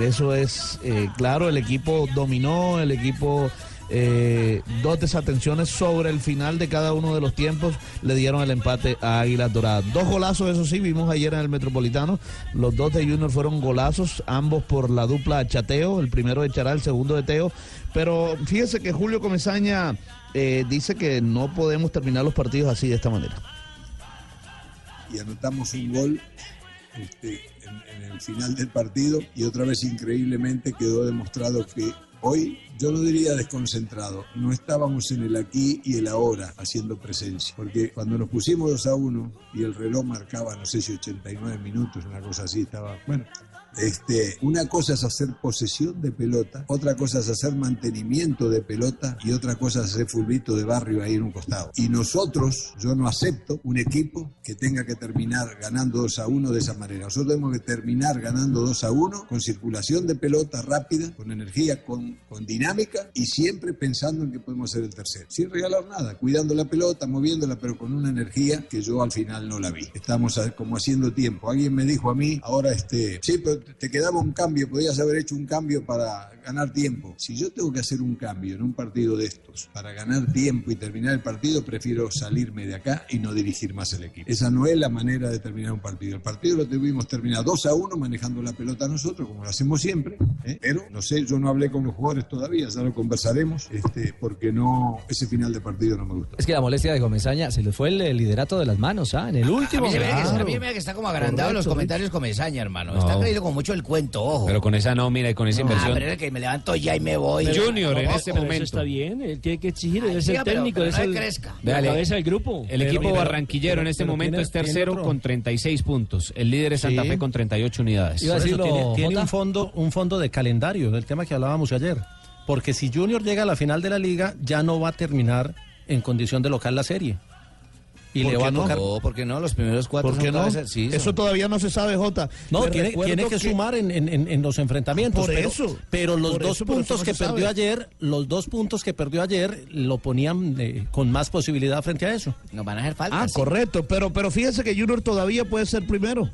Eso es eh, claro, el equipo dominó, el equipo eh, dos desatenciones sobre el final de cada uno de los tiempos le dieron el empate a Águilas Doradas. Dos golazos, eso sí, vimos ayer en el Metropolitano. Los dos de Junior fueron golazos, ambos por la dupla Chateo, el primero de Chará, el segundo de Teo. Pero fíjese que Julio Comesaña eh, dice que no podemos terminar los partidos así de esta manera. y anotamos un gol este, en, el final del partido y otra vez increíblemente quedó demostrado que hoy, yo no diría desconcentrado, no estábamos en el aquí y el ahora haciendo presencia, porque cuando nos pusimos 2 a 1 y el reloj marcaba, no sé si 89 minutos, una cosa así, estaba, bueno, este, una cosa es hacer posesión de pelota, otra cosa es hacer mantenimiento de pelota y otra cosa es hacer fulbito de barrio ahí en un costado. Y nosotros, yo no acepto un equipo que tenga que terminar ganando 2 a 1 de esa manera. Nosotros tenemos que terminar ganando 2 a 1 con circulación de pelota rápida, con energía, con, con dinámica y siempre pensando en que podemos ser el tercero. Sin regalar nada, cuidando la pelota, moviéndola, pero con una energía que yo al final no la vi. Estamos como haciendo tiempo. Alguien me dijo a mí, ahora este, sí, pero te quedaba un cambio, podías haber hecho un cambio para ganar tiempo. Si yo tengo que hacer un cambio en un partido de estos para ganar tiempo y terminar el partido, prefiero salirme de acá y no dirigir más el equipo. Esa no es la manera de terminar un partido. El partido lo tuvimos terminado 2 a 1 manejando la pelota nosotros, como lo hacemos siempre, ¿eh? pero no sé, yo no hablé con los jugadores todavía, ya lo conversaremos, este, porque no, ese final de partido no me gustó. Es que la molestia de Comesaña se le fue el eh, liderato de las manos, ¿ah? En el A último. mí se me ve que, Claro. a mí me que está como agrandado en los Correcto, comentarios con Mesaña, hermano. No. Está creído mucho el cuento, ojo. Pero con esa nómina y con esa Ah, inversión. pero es que me levanto ya y me voy. Junior, en No, este pero momento. Eso está bien, él tiene que exigir, él es el pero- técnico, pero es no el, crezca. la Dale. cabeza del grupo. El Pero- equipo pero- barranquillero en pero- este pero momento tiene- es tercero con 36 puntos. El líder es Santa Sí. Fe con 38 unidades. Por eso tiene, tiene un fondo, un fondo de calendario, del tema que hablábamos ayer. Porque si Junior llega a la final de la liga, ya no va a terminar en condición de local la serie. Y ¿Por le va a no? tocar. No, ¿por qué no? Los primeros cuatro ¿Por qué son no? sí, son- Eso todavía no se sabe, Jota. No, tiene, tiene que, sumar en, en- en- en los enfrentamientos. Por pero, eso, Pero los dos eso, puntos no que perdió sabe. ayer, los dos puntos que perdió ayer, lo ponían eh, con más posibilidad frente a eso. Nos van a hacer falta. Ah, correcto, pero, pero fíjese que Junior todavía puede ser primero.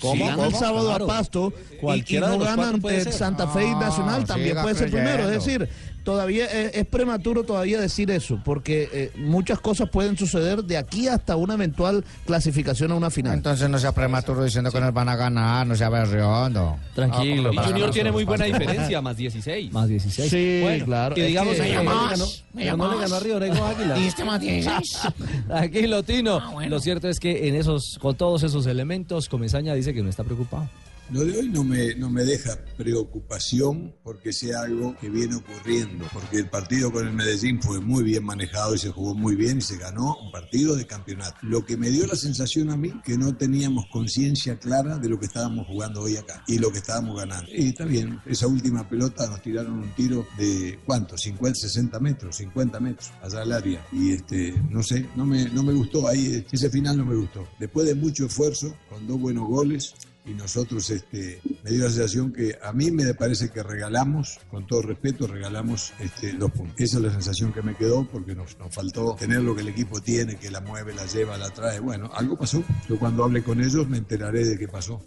¿Cómo? Si gana el sábado Claro. a Pasto y- y, Cualquiera de no los gana ante ser. Santa Fe y No, Nacional, también puede ser primero. Es decir, todavía es, es prematuro todavía decir eso, porque eh, muchas cosas pueden suceder de aquí hasta una eventual clasificación a una final. Entonces no sea prematuro diciendo que nos van a ganar, no sea berriondo. Tranquilo. Ah, Y Junior tiene muy buena diferencia, más 16. Más 16. Sí, Bueno, claro. Y es digamos, que- que no, no, le ganó, me no le ganó a Río Negro Águila. ¿Dijiste más 16? Tranquilo, Tino. Ah, bueno. Lo cierto es que en esos, con todos esos elementos, Comesaña dice que no está preocupado. Lo de hoy no me, no me deja preocupación porque sea algo que viene ocurriendo, porque el partido con el Medellín fue muy bien manejado y se jugó muy bien y se ganó un partido de campeonato. Lo que me dio la sensación a mí que no teníamos conciencia clara de lo que estábamos jugando hoy acá y lo que estábamos ganando. Y está bien, esa última pelota nos tiraron un tiro de ¿cuánto? 50, 60 metros, 50 metros allá al área. Y este, no sé, no me, no me gustó ahí, ese final no me gustó. Después de mucho esfuerzo, con dos buenos goles, y nosotros este, me dio la sensación que a mí me parece que regalamos, con todo respeto, regalamos este, dos puntos. Esa es la sensación que me quedó porque nos, nos faltó tener lo que el equipo tiene, que la mueve, la lleva, la trae. Bueno, algo pasó. Yo cuando hable con ellos me enteraré de qué pasó.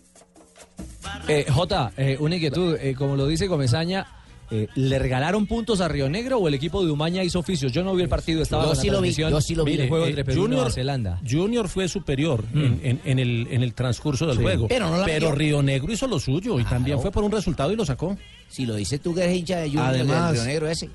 Eh, Jota, eh, una inquietud, eh, como lo dice Comesaña, eh, ¿le regalaron puntos a Río Negro o el equipo de Umaña hizo oficios? Yo no vi el partido, estaba Yo en la sí lo vi, yo sí lo vi. del juego Eh, entre Perú y Nueva Zelanda. Junior fue superior en, en- en el, en el transcurso del Sí. juego. Pero no. Río Negro hizo lo suyo y también fue por un resultado y lo sacó. Si lo dices tú que eres hincha de Junior, Además- del Río Negro ese.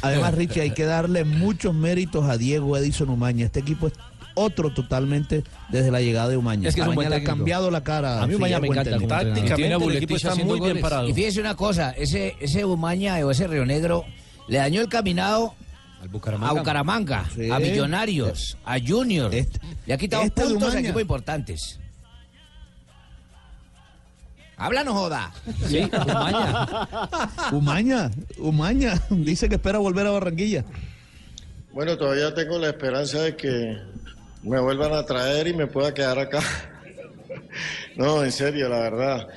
Además, Richie, hay que darle muchos méritos a Diego Edison Umaña. Este equipo es otro totalmente desde la llegada de Umaña. Es que Umaña le ha cambiado la cara. A mí Umaña me encanta como. Tácticamente el equipo está muy bien parado. Y fíjese una cosa, ese, ese Umaña o ese Río Negro le dañó el caminado Al a Bucaramanga. Sí. a Millonarios, a Junior. Este- le ha quitado este puntos a equipos importantes. Háblanos, joda. Sí, Umaña. Umaña, Umaña, dice que espera volver a Barranquilla. Bueno, todavía tengo la esperanza de que me vuelvan a traer y me pueda quedar acá. No, en serio, la verdad.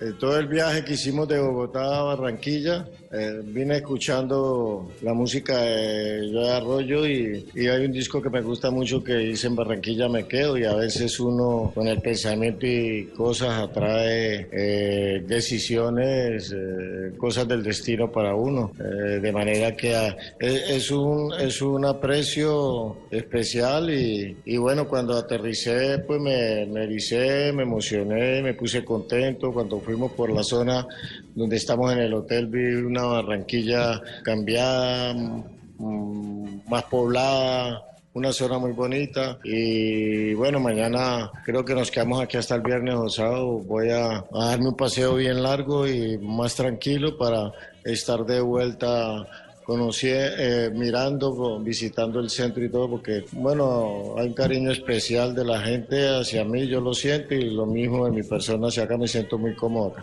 Eh, todo el viaje que hicimos de Bogotá a Barranquilla, eh, vine escuchando la música de Joe Arroyo y, hay un disco que me gusta mucho que dice en Barranquilla me quedo y a veces uno con el pensamiento y cosas atrae eh, decisiones, eh, cosas del destino para uno. Eh, de manera que ah, es, es un, es un aprecio especial y, y bueno, cuando aterricé pues me, me ericé, me emocioné, me puse contento. Cuando fuimos por la zona donde estamos en el hotel vi una Barranquilla cambiada, mm, más poblada, una zona muy bonita y bueno, mañana creo que nos quedamos aquí hasta el viernes o sábado. Voy a, a darme un paseo bien largo y más tranquilo para estar de vuelta conocí eh, mirando, visitando el centro y todo, porque bueno, hay un cariño especial de la gente hacia mí, yo lo siento y lo mismo de mi persona hacia acá me siento muy cómodo.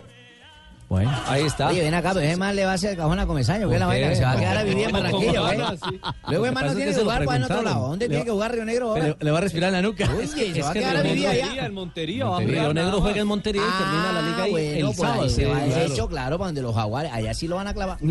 Bueno, ahí está. Oye, ven acá, pero ese man le va a hacer el cajón a Comesaño, que es la se va a quedar a vivir en. Barranquilla. ¿eh? Ah. Luego el no tiene que jugar para en otro lado. ¿Dónde tiene que jugar Río Negro ahora? Le, le va a respirar en la nuca. Oye, se va a quedar a vivir allá. En Montería, va a Montería, jugar Río Negro juega en más. Montería y termina la liga ahí bueno, el sábado. ahí se va Sí, derecho, claro, para donde los jaguares, allá sí lo van a clavar.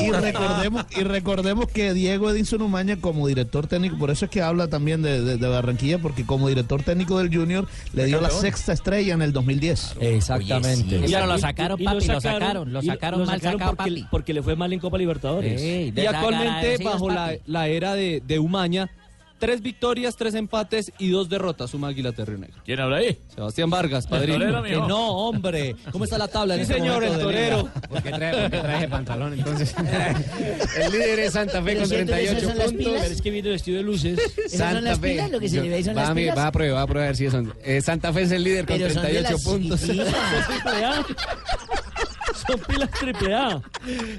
Y recordemos, y recordemos que Diego Edinson Umaña como director técnico, por eso es que habla también de, de- de Barranquilla, porque como director técnico del Junior le dio la sexta estrella en el 2010. Exactamente. Y- lo sacaron, papi, lo sacaron, lo sacaron mal sacado, porque, papi. porque le fue mal en Copa Libertadores. y actualmente bajo la, la era de, de Umaña, tres victorias, tres empates y dos derrotas suma Águila Negro. ¿Quién habla ahí? Sebastián Vargas, padrino. torero, Que no, hombre. ¿Cómo está la tabla? Sí, este señor, el torero. ¿Por qué trae, por qué traje pantalón entonces? el líder es Santa Fe con siento que esas 38 son las puntos. Pero es que viene vestido de luces. ¿Esas son las pilas? ¿Lo que se le ve ahí son va, las a pilas? va a prueba, va a prueba a ver si son. Eh, Santa Fe es el líder con Pero son de 38 las puntos. Son pilas triple A.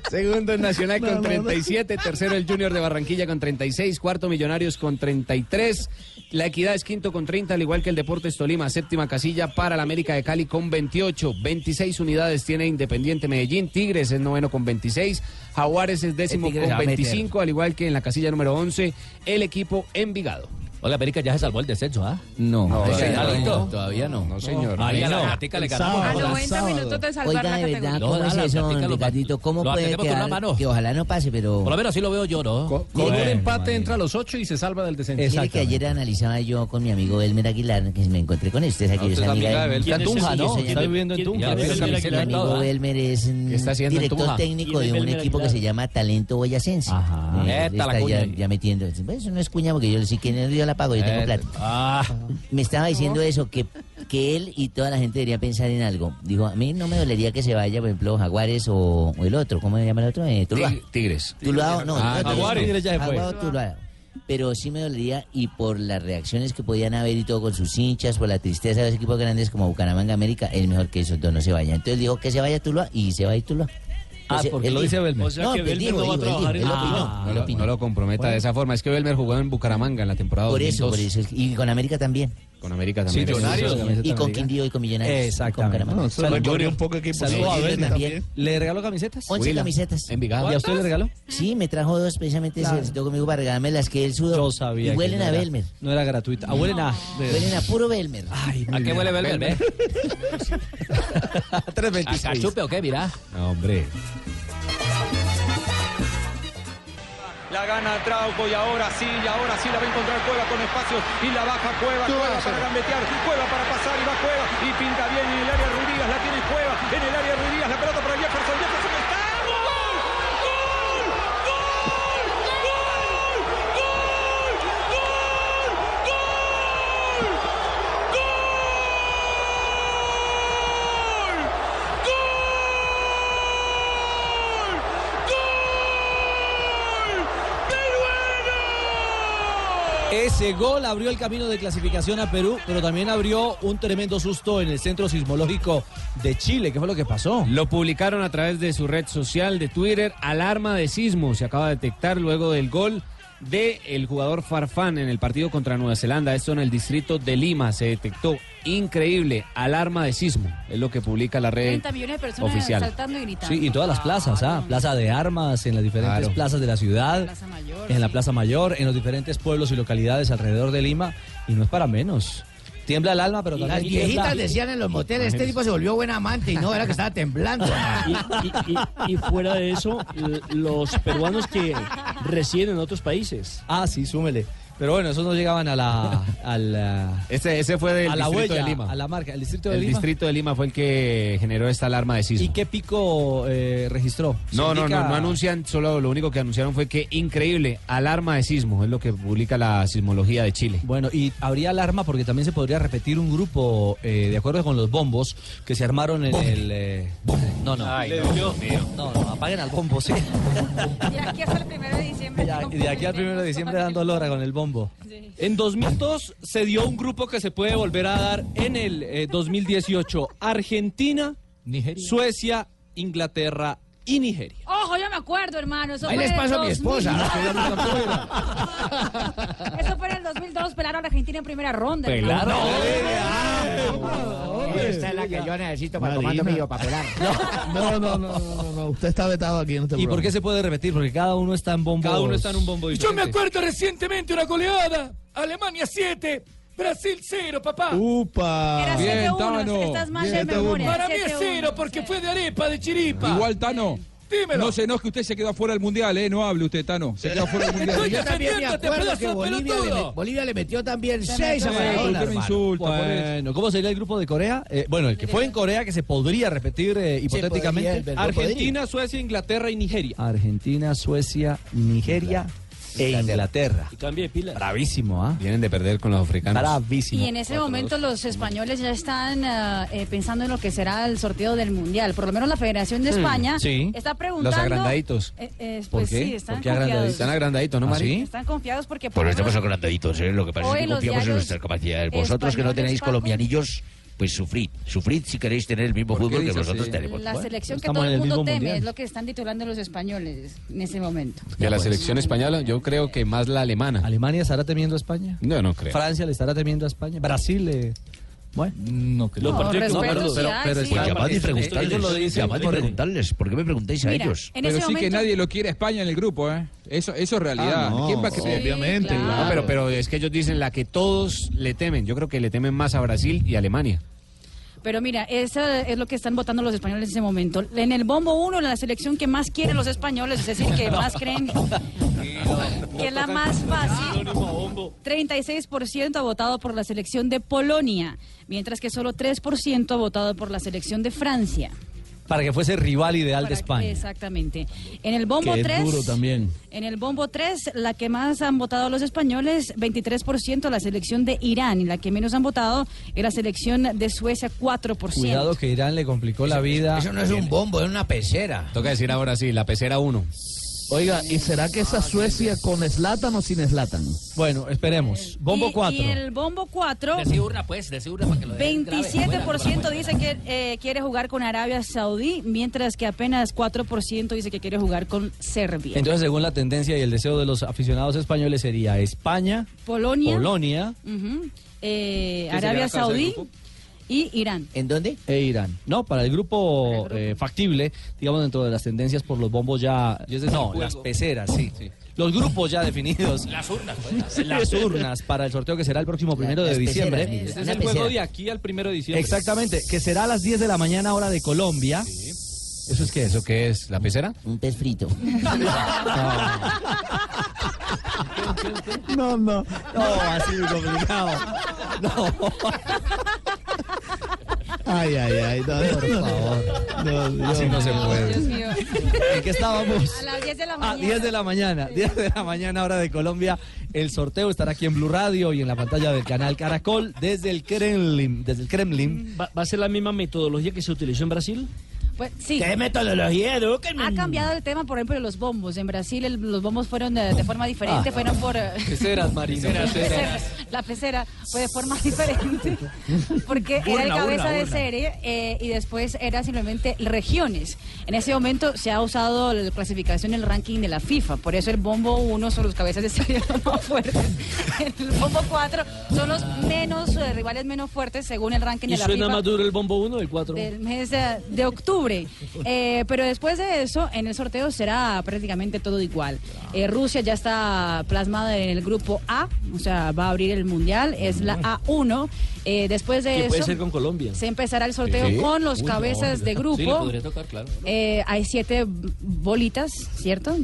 Segundo el Nacional con no, no. 37, tercero el Junior de Barranquilla con 36, cuarto Millonarios con 33, La Equidad es quinto con 30, al igual que el Deportes Tolima, séptima casilla para la América de Cali con 28, 26 unidades tiene Independiente Medellín, Tigres es noveno con 26, Jaguares es décimo con va a meter. 25, al igual que en la casilla número 11 el equipo Envigado. Oiga, América ya se salvó el descenso, ¿ah? No, No, todavía no, no. todavía no. No, señor. Ahí a la gatica le ganamos. A 90 minutos de salvar Oiga, la de verdad. ¿cómo No, es eso, Ricardito? ¿Cómo lo puede quedar? una mano. Que ojalá no pase, pero... Por lo menos así lo veo yo, ¿no? Con un empate entra a los ocho y se salva del descenso. Mire que ayer analizaba yo con mi amigo Elmer Aguilar, que me encontré con usted, aquí Ah, usted es amiga de Beltrán ¿Quién es Tunja? ¿no? Está viviendo en ¿Quién- Tunja. Mi amigo. Elmer es un ¿Qué está en director técnico ¿Quién de un equipo que se llama Talento Boyacense. Ajá. Eh, está ya, metiendo. Pues eso no es cuña porque yo sí que no yo la pago, yo tengo Eh, plata. Ah, Me estaba diciendo eso, que, que él y toda la gente debería pensar en algo. Dijo, a mí no me dolería que se vaya, por ejemplo, Jaguares o, o el otro, ¿cómo se llama el otro? Eh, Tuluá. Tig- Tigres. Tuluá, no, Ah, el otro, Jaguares, no. Tigres ya se fue. Jaguares o Tuluá. Pero sí me dolería y por las reacciones que podían haber y todo con sus hinchas, por la tristeza de los equipos grandes como Bucaramanga América, es mejor que esos dos no se vayan. Entonces dijo que se vaya Tuluá y se va a ir Tuluá. Ah, porque él lo dice Belmer. O sea no, que pues Belmer dijo, no va a él dijo, trabajar en la opinó, No, lo- no lo comprometa de esa forma. Es que Belmer jugó en Bucaramanga en la temporada Por eso, 2002. por eso. Y con América también. Con América también. Sí, Millonarios. Y con Quindío y con Millonarios. Exactamente. Con. No, se recorrió un poco equipo. Saludos a Belmer también. también. ¿Le regaló camisetas? 11 Huila. camisetas. Envigado. ¿Y a usted le regaló? Sí, me trajo dos precisamente, se Claro. sentó conmigo para regalarme las que él sudó. Yo sabía. Y huelen no a Belmer. No era gratuita. Ah, huelen a. Huelen a puro Belmer. Ay, ¿A qué huele Belmer? ve? 326. ¿A cachupe o qué? Mirá. No, hombre. La gana Trauco y ahora sí, y ahora sí la va a encontrar Cueva con espacio y la baja Cueva, Cueva para gambetear, Cueva para pasar y va Cueva y pinta bien en el área Rudigas, la tiene Cueva, en el área Rudigas, la pelota para Jefferson, Jefferson está. ¡Gol! ¡Gol! ¡Gol! ¡Gol! ¡Gol! Ese gol abrió el camino de clasificación a Perú, pero también abrió un tremendo susto en el centro sismológico de Chile. ¿Qué fue lo que pasó? Lo publicaron a través de su red social de Twitter. Alarma de sismo se acaba de detectar luego del gol del el jugador Farfán en el partido contra Nueva Zelanda. Esto en el distrito de Lima se detectó. Increíble, alarma de sismo. Es lo que publica la red 30 millones de personas oficial. saltando y gritando. Sí, y todas las plazas, ¿ah? Plaza de Armas, en las diferentes Claro. plazas de la ciudad, Plaza Mayor, en la. Plaza Mayor, en los diferentes pueblos y localidades alrededor de Lima, y no es para menos. Tiembla el alma, pero Las también viejitas tiembla. decían en los moteles, este tipo se volvió buen amante y no, era que estaba temblando. Y, y- y- y fuera de eso, los peruanos que residen en otros países. Ah, sí, súmele. Pero bueno, esos no llegaban a la... A la Ese, ese fue del a la distrito huella, de Lima. a la marca, el distrito de el Lima. distrito de Lima fue el que generó esta alarma de sismo. ¿Y qué pico eh, registró? No, no, indica- no, no anuncian, solo lo único que anunciaron fue que increíble, alarma de sismo, es lo que publica la sismología de Chile. Bueno, y habría alarma porque también se podría repetir un grupo, eh, de acuerdo con los bombos, que se armaron en el... eh, no, no. Ay, no. No, no, apaguen al bombo, sí. Y aquí hasta el primero de diciembre. De aquí al primero de diciembre dando lora con el bombo. Bombo. En 2002 se dio un grupo que se puede volver a dar en el eh, 2018. Argentina, Suecia, Inglaterra y Nigeria. Ojo, yo me acuerdo, hermano. Eso Ahí fue les paso a mi 2000. esposa. Eso fue en el 2002, pelaron a Argentina en primera ronda. Pelar. hermano. Esta es la que yo necesito para comando mío, para pelar. No, no, no, no, no, no, usted está vetado aquí en este ¿Y por qué se puede repetir? Porque cada uno está en bombo. Cada uno está en un bombo Yo me acuerdo recientemente una goleada. Alemania 7, Brasil 0, papá. Upa. Era Bien, 7-1, Tano. estás mal Bien, de memoria. Para mí es 7-1. 0 porque fue de arepa, de chiripa. Igual, Tano. Dímelo. No se enoje, usted se quedó afuera del mundial, ¿eh? No hable usted, Tano. Se quedó afuera del mundial. Yo también me defendiéndote, acuerdo pedazo que de Bolivia le, pelotudo. Bolivia le metió también Se 6 a metió Maradona. usted me hermano. insulta por eso. Bueno, ¿cómo sería el grupo de Corea? Eh, bueno, el que fue en Corea, que se podría repetir eh, hipotéticamente. podría, Argentina, Suecia, Inglaterra y Nigeria. Argentina, Suecia, Nigeria e Inglaterra. Y cambia de pila. Bravísimo, ¿ah? Vienen de perder con los africanos. Bravísimo. Y en ese momento los españoles ya están ah, eh, pensando en lo que será el sorteo del mundial. Por lo menos la Federación de Hmm, España sí. está preguntando. Los agrandaditos. Eh, eh, ¿Por pues qué? sí, están ¿Por qué agrandaditos? Están agrandaditos, ¿no, ¿Ah, Mari? sí? Están confiados porque por Pues lo estamos menos- agrandaditos, ¿eh? Lo que pasa es que confiamos en diarios nuestras capacidades. Vosotros que no tenéis Paco. Pues sufrid. Sufrid si queréis tener el mismo ¿Por qué fútbol que nosotros así? tenemos. la Bueno, selección que estamos todo en el el mundo mismo teme mundial. es lo que están titulando los españoles en ese momento. De la selección española, yo creo que más la alemana. ¿Alemania estará temiendo a España? No, no creo. ¿Francia le estará temiendo a España? ¿Brasil le... Bueno, no creo. No, respeto, jugaron- sí hay, sí. Pues llamad y Ellos lo preguntarles. dicen Llamad y por- preguntarles. ¿Por qué me preguntáis a Mira, ellos? en Pero ese sí que nadie lo quiere a España en el grupo, ¿eh? Eso, eso es realidad. Ah, no, ¿Quién va a sí, creer? obviamente, claro. No, pero, pero es que ellos dicen la que todos le temen. Yo creo que le temen más a Brasil y Alemania. Pero mira, eso es lo que están votando los españoles en ese momento. En el bombo 1, la selección que más quieren los españoles, es decir, que más creen que es la más fácil. 36% ha votado por la selección de Polonia, mientras que solo 3% ha votado por la selección de Francia. Para que fuese rival ideal de España. Exactamente. En el bombo Que es 3, duro también. en el bombo 3, la que más han votado los españoles, 23% la selección de Irán, y la que menos han votado es la selección de Suecia, 4%. Cuidado que Irán le complicó la vida. Eso no es un bombo, es una pecera. Toca decir ahora sí, la pecera 1. Oiga, ¿y será que esa Suecia con Slatan o sin Slatan? Bueno, esperemos. Bombo Y- 4. Y el bombo 4, Decí urna, pues, decí urna para que lo dejen grave. 27% dice que eh, quiere jugar con Arabia Saudí, mientras que apenas 4% dice que quiere jugar con Serbia. Entonces, según la tendencia y el deseo de los aficionados españoles, sería España, Polonia, eh, ¿Qué sería Arabia Saudí grupo? Y Irán. ¿En dónde? e Irán. No, para el grupo, eh, factible, digamos, dentro de las tendencias por los bombos ya. No, las peceras, sí. Los grupos ya definidos. Las urnas, pues. Las urnas para el sorteo que será el próximo primero de diciembre. peceras, Este es el juego de aquí al primero de diciembre. Exactamente, que será a las 10 de la mañana, hora de Colombia. ¿Eso es qué? ¿Eso qué es? ¿La pecera? Un pez frito. No, no. No, así complicado. No. Ay, ay, ay. No, no, Por favor. no, no, Así no se puede. Dios mío. ¿En qué estábamos? A las 10 de la Ah, mañana. 10 de la mañana, 10 de la mañana hora de Colombia. El sorteo estará aquí en Blue Radio y en la pantalla del canal Caracol desde el Kremlin, desde el Kremlin. ¿Va, va a ser la misma metodología que se utilizó en Brasil? Pues, sí. ¿Qué metodología, Eduquenme? Ha cambiado el tema, por ejemplo, de los bombos. En Brasil el- los bombos fueron de, de forma diferente, Ah. fueron por... eh, Peceras, peceras. pecera, la pecera fue de forma diferente porque era el cabeza de serie eh, y después era simplemente regiones. En ese momento se ha usado la clasificación, el ranking de la FIFA, por eso el bombo 1 son los cabezas de serie los más fuertes, el bombo 4 son los menos eh, rivales menos fuertes según el ranking ¿Y de la suena FIFA más duro el bombo 1 o el 4? del mes eh, de octubre. Eh, pero después de eso, en el sorteo será prácticamente todo igual. Eh, Rusia ya está plasmada en el grupo A, o sea, va a abrir el mundial, es la A1. Eh, después de puede eso, ser con Colombia. se empezará el sorteo Sí. con los Uy, cabezas no. de Sí, grupo. podría tocar, claro. Eh, hay siete bolitas, ¿cierto?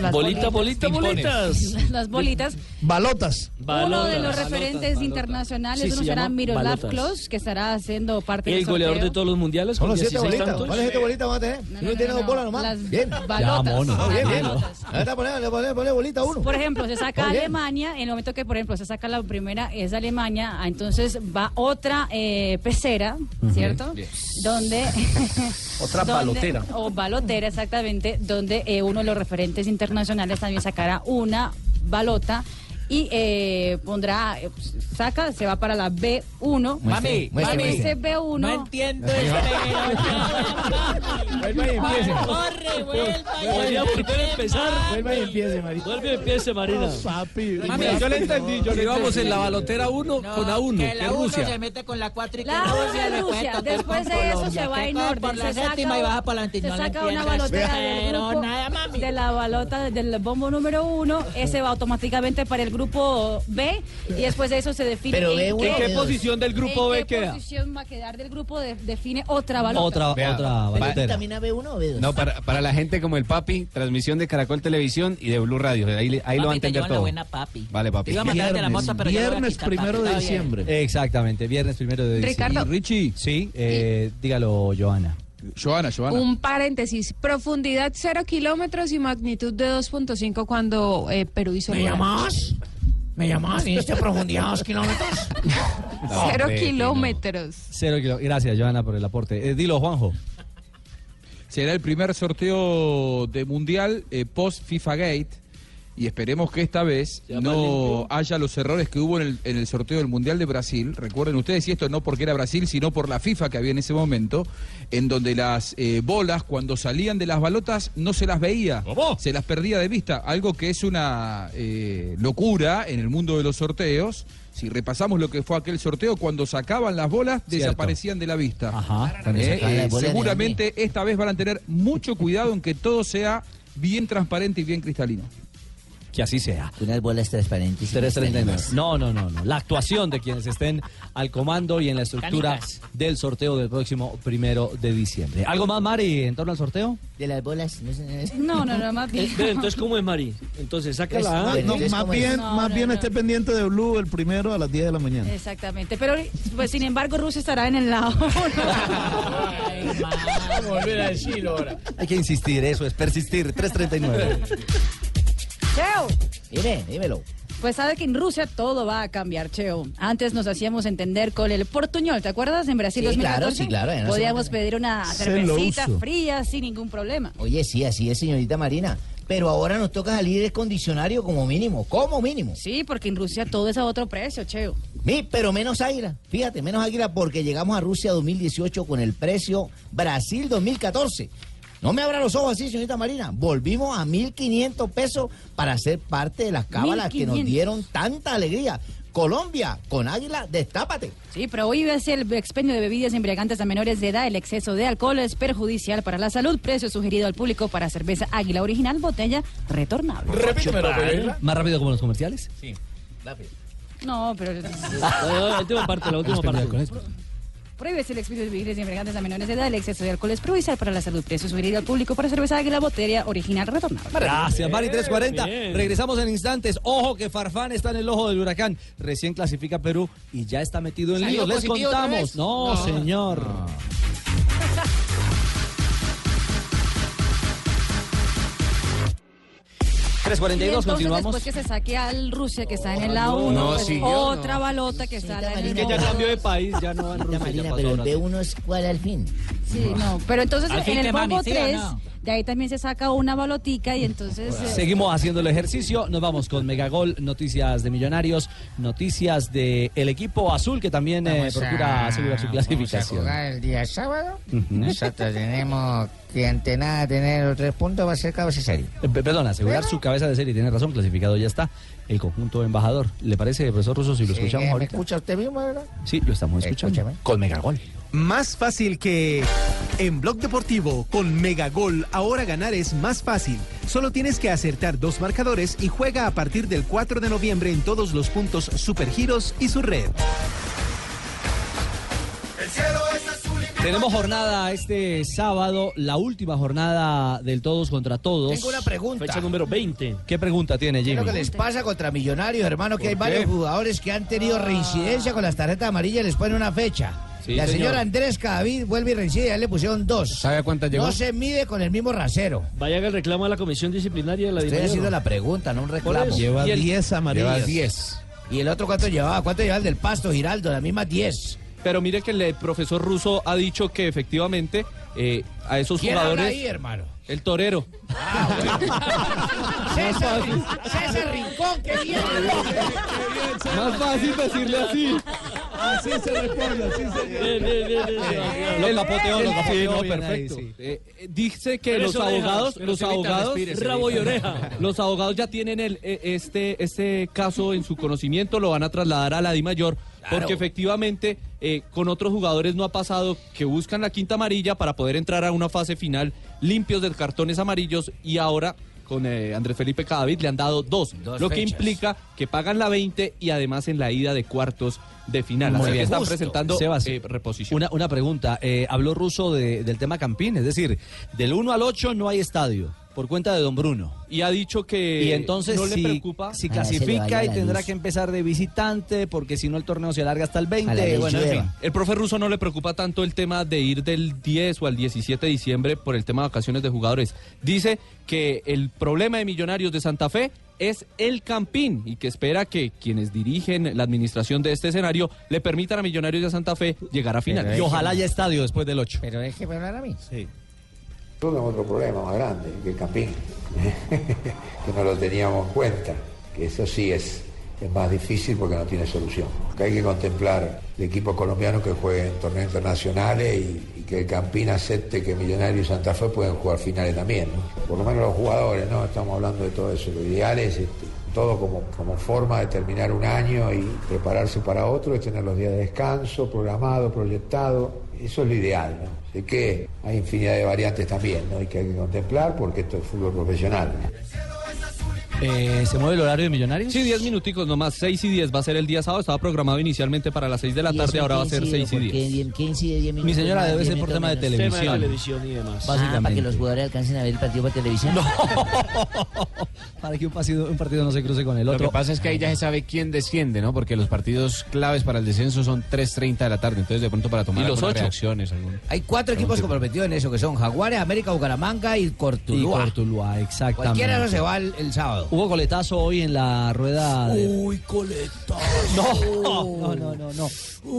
Las Bolita, bolita, bolitas. Las bolitas. Balotas. Uno de los Balotas. referentes internacionales, Sí, uno se será Miroslav. Klose, que estará haciendo parte del El goleador sorteo. de todos los mundiales Son con los siete 16 bolitas. tantos. ¿Cuáles siete bolitas vamos a tener? No, Si no, no, no, tiene dos bolas nomás. las bien. balotas. mono. Ah, las bien, bien. balotas. Ahí está, ponele, le ponele, ponele bolita uno. Por ejemplo, se saca. Alemania, en el momento que, por ejemplo, se saca la primera, es Alemania, ah, entonces va otra eh, pecera, ¿cierto? Donde... Otra donde- balotera. O balotera, exactamente, donde eh, uno de los referentes internacionales también sacará una balota y eh, pondrá, eh, saca, se va para la B1. Mami, mami, mami. ese B1. No entiendo eso. Vuelva y empiece. Corre, vuelva y Podría primero empezar. Vuelva y empiece, Marina. Vuelve y empiece, Marina. Papi. Mami, yo le entendí. Yo le Y vamos entendí. en la balotera 1 con A1, Que que la es uno Rusia. se mete con la 4 y que La Rusia Rusia, le puede Rusia. Después con de eso se va en orden. por la se séptima saca, y baja por la se saca una balotera del Pero grupo nada, mami. de la balota del bombo número uno. Ese va automáticamente para el grupo B y después de eso se define Pero en B1 qué, ¿Qué posición del grupo en B qué queda? posición va a quedar del grupo de- define otra balota. Otra, Vea, otra. ¿Vitamina B1 o B2? No, para, para la gente como el papi, transmisión de Caracol Televisión y de Blue Radio. Ahí, ahí lo va a Papi, te entender la todo. buena, papi. Vale, papi. Te iba a mandar de la moto, pero Viernes quitar, primero papi, de diciembre. Exactamente, viernes primero de diciembre. Ricardo. Richie. Sí, eh, dígalo, Joana. Joana, Joana. Un paréntesis, profundidad 0 kilómetros y magnitud de 2.5 cuando eh, Perú hizo ¿Me llamas? ¿Me llamas? ¿Viniste profundidad dos kilómetros? Cero hombre, kilómetros. Cero kilo- Gracias, Joana, por el aporte. Eh, dilo, Juanjo. Será el primer sorteo de Mundial eh, post FIFA Gate y esperemos que esta vez no haya los errores que hubo en el, en el sorteo del Mundial de Brasil. Recuerden ustedes, y esto no porque era Brasil, sino por la FIFA que había en ese momento, en donde las eh, bolas cuando salían de las balotas no se las veía, se las perdía de vista, algo que es una eh, locura en el mundo de los sorteos. Si repasamos lo que fue aquel sorteo, cuando sacaban las bolas, Cierto. desaparecían de la vista. Ajá. Eh, eh, seguramente esta vez van a tener mucho cuidado en que todo sea bien transparente y bien cristalino. Que así sea. Unas bolas transparentes. y 339. cristalinas. No, no, no, no. La actuación de quienes estén al comando y en la estructura Canicas. del sorteo del próximo primero de diciembre. ¿Algo más, Mari, en torno al sorteo? De las bolas. No, No, no, más bien. Eh, entonces, ¿cómo es, Mari? Entonces, saca Es- la A. bueno, No, más bien, No, más no, bien no. esté pendiente de Blue el primero a las 10 de la mañana. Exactamente. Pero, pues, sin embargo, Rusia estará en el lado. Ay, a decirlo ahora. Hay que insistir, eso es persistir. 339. Cheo. Dime, dímelo. Pues sabe que en Rusia todo va a cambiar, Cheo. Antes nos hacíamos entender con el portuñol, ¿te acuerdas? En Brasil Sí, 2014. claro, sí, claro, no Podíamos pedir una cervecita fría sin ningún problema. Oye, sí, así es, señorita Marina. Pero ahora nos toca salir de condicionario como mínimo. Como mínimo. Sí, porque en Rusia todo es a otro precio, Cheo. Mi, pero menos águila. Fíjate, menos águila porque llegamos a Rusia 2018 con el precio Brasil 2014. No me abra los ojos así, señorita Marina. Volvimos a 1.500 pesos para ser parte de las cábalas que nos 1.500. dieron tanta alegría. Colombia, con águila, destápate. Sí, pero hoy ves el expendio de bebidas embriagantes a menores de edad. El exceso de alcohol es perjudicial para la salud. Precio sugerido al público para cerveza Águila Original, botella retornable. Más rápido como los comerciales. Sí, rápido. No, pero La última parte, la última parte. Prohíbe el expendio de bebidas embriagantes a menores de edad. El exceso de alcohol es perjudicial para la salud. Precio sugerido al público para cerveza Águila, botella original retornable. Gracias, Mari 340. bien. Regresamos en instantes. Ojo que Farfán está en el ojo del huracán. Recién clasifica Perú y ya está metido en ¿Salió líos. Les contamos. No, No. señor. 342, Y entonces, continuamos. después que se saque al Rusia, que está en el lado no, 1, pues, siguió, otra balota que está en el Que ya cambió de país, ya no va en Rusia, ya Marina, pasó pero el ahora sí. B1 es cuál al fin. Sí, no. Pero entonces Al en el bombo ¿sí o 3, no? De ahí también se saca una balotica y entonces... eh, Seguimos haciendo el ejercicio, nos vamos con Megagol, noticias de Millonarios, noticias del equipo azul que también eh, procura a- asegurar su Vamos a clasificación. jugar el día sábado. Nosotros tenemos que ante nada tener los tres puntos va a ser cabeza serie. Eh, pe- Perdón, asegurar su cabeza de serie, tiene razón, clasificado ya está. El conjunto embajador. ¿Le parece, profesor Russo, si lo Sí, escuchamos ¿Me ahorita? escucha usted mismo, verdad? Sí, lo estamos escuchando. Escúchame. Con Megagol. Más fácil que... En Blog Deportivo, con Megagol, ahora ganar es más fácil. Solo tienes que acertar dos marcadores y juega a partir del 4 de noviembre en todos los puntos Supergiros y su red. Tenemos jornada este sábado, la última jornada del todos contra todos. Tengo una pregunta. Fecha número 20. ¿Qué pregunta tiene ¿Qué es Jimmy? lo que les pasa contra Millonarios, hermano? Que hay ¿Por qué? varios jugadores que han tenido reincidencia con las tarjetas amarillas y les ponen una fecha. Sí, la señor. señora Andrés Cadavid vuelve y reincide, ya le pusieron dos. ¿Sabe cuántas llegó? No se mide con el mismo rasero. Vaya que el reclamo a la comisión disciplinaria de la Estoy haciendo la pregunta, no un reclamo. Lleva Y el- 10 amarillas. Lleva 10. ¿Y el otro cuánto llevaba? ¿Cuánto llevaba el del Pasto, Giraldo? Las mismas 10. Pero mire que el profesor Russo ha dicho que efectivamente eh, a esos ¿Quién habla jugadores ahí, hermano? El torero. César, César Rincón, qué bien. Más fácil decirle así. Así se responde, así se Lo capoteó, lo Sí, capoteó, muy bien ahí, perfecto. sí. Eh, eh, dice que Pero los abogados, los abogados, Rabo y oreja. los abogados ya tienen el, eh, este, este caso en su conocimiento, lo van a trasladar a la Di Mayor, porque efectivamente eh, con otros jugadores no ha pasado que buscan la quinta amarilla para poder entrar a una fase final limpios de cartones amarillos y ahora con eh, Andrés Felipe Cadavid le han dado dos, Dos lo que implica que pagan la 20 y además en la ida de cuartos de final. Muy Así que están Justo. presentando Sebas, eh, reposición. Una, una pregunta. eh, habló Russo de- del tema Campín, es decir, del 1 al 8 no hay estadio, por cuenta de don Bruno. Y ha dicho que y entonces no le preocupa. si clasifica y tendrá luz. que empezar de visitante, porque si no el torneo se alarga hasta el 20. Bueno, en fin. El profe ruso no le preocupa tanto el tema de ir del 10 o al 17 de diciembre por el tema de vacaciones de jugadores. Dice que el problema de Millonarios de Santa Fe es el campín y que espera que quienes dirigen la administración de este escenario le permitan a Millonarios de Santa Fe llegar a final. Y ojalá haya estadio después del 8. Pero es que me hablar a mí. Sí. Tenemos otro problema más grande, que el campín, que no lo teníamos en cuenta, que eso sí es, es más difícil porque no tiene solución. Hay que contemplar el equipo colombiano que juegue en torneos internacionales y, que el campín acepte que Millonarios y Santa Fe pueden jugar finales también, ¿no? por lo menos los jugadores, ¿no? estamos hablando de todo eso, lo ideal es este, todo como, como forma de terminar un año y prepararse para otro, es tener los días de descanso programado, proyectado, eso es lo ideal, ¿no? Sé que hay infinidad de variantes también, ¿no? Que hay que contemplar porque esto es fútbol profesional. Eh, ¿Se mueve el horario de Millonarios? Sí, 10 minuticos nomás, 6 y 10 va a ser el día sábado, estaba programado inicialmente para las 6 de la ¿Y tarde, ahora va a ser incide? 6 y ¿Por 10. qué diez- qué incide diez Mi señora debe ser por tema de televisión. Tema de televisión y demás. Ah, para que los jugadores alcancen a ver el partido por televisión. Para que un partido, un partido no se cruce con el Lo otro. que pasa es que ahí ya se sabe quién desciende, ¿no? Porque los partidos claves para el descenso son 3.30 de la tarde. Entonces, de pronto, para tomar ¿Y los algunas ocho? reacciones. algún- Hay cuatro equipos tipo- comprometidos en eso, que son Jaguares, América, Bucaramanga y Cortuluá. Y Cortuluá, exactamente. Cualquiera no se va el, el sábado. Hubo coletazo hoy en la rueda de... Uy, coletazo. No, no, no, no, no.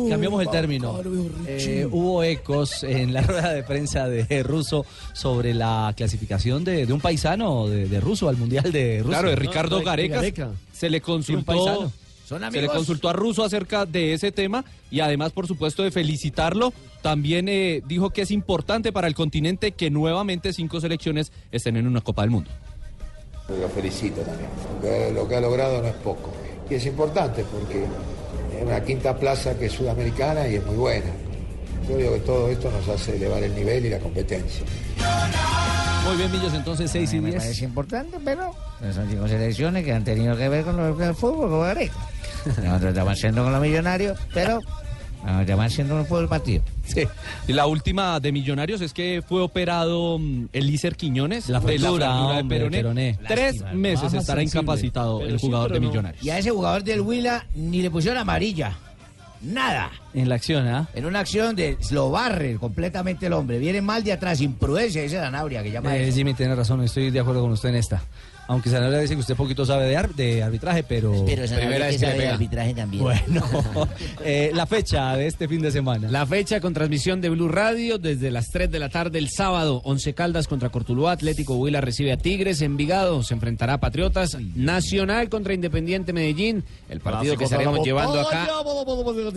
Cambiamos el término. Eh, hubo ecos en la rueda de prensa de Russo sobre la clasificación de, de un paisano de, de Russo al Mundial de Rusia. Claro, de Ricardo Gareca. Se le consultó. paisano. ¿Son Se le consultó a Russo acerca de ese tema y además, por supuesto, de felicitarlo. También eh, dijo que es importante para el continente que nuevamente cinco selecciones estén en una Copa del Mundo. Lo felicito también. Lo que, lo que ha logrado no es poco. Y es importante porque es una quinta plaza que es sudamericana y es muy buena. Yo digo que todo esto nos hace elevar el nivel y la competencia. Muy bien, Millos, entonces 6 y Me 10. parece importante, pero son cinco selecciones que han tenido que ver con el fútbol, como Gareca. Nosotros estamos haciendo con los millonarios, pero nosotros estamos haciendo un fútbol partido. Sí. Y la última de Millonarios es que fue operado mm, Elícer Quiñones La de fractura, de hombre, peroné. peroné. Tres Lástima, meses estará sensible. incapacitado Pero el sí, jugador de no. Millonarios. Y a ese jugador del Huila ni le pusieron amarilla. Nada. En la acción, ¿ah? En una acción de lo barre completamente el hombre. Viene mal de atrás, imprudencia, dice Danabria, que llama Eh, eso. Jimmy tiene razón, estoy de acuerdo con usted en esta. Aunque Sanabria dice que usted poquito sabe de, ar- de arbitraje, pero... Pero Sanabria que sabe de arbitraje también. Bueno, eh, la fecha de este fin de semana. La fecha con transmisión de Blue Radio desde las 3 de la tarde el sábado. Once Caldas contra Cortuluá, Atlético Huila recibe a Tigres, Envigado se enfrentará a Patriotas, Nacional contra Independiente Medellín, el partido que estaremos llevando acá.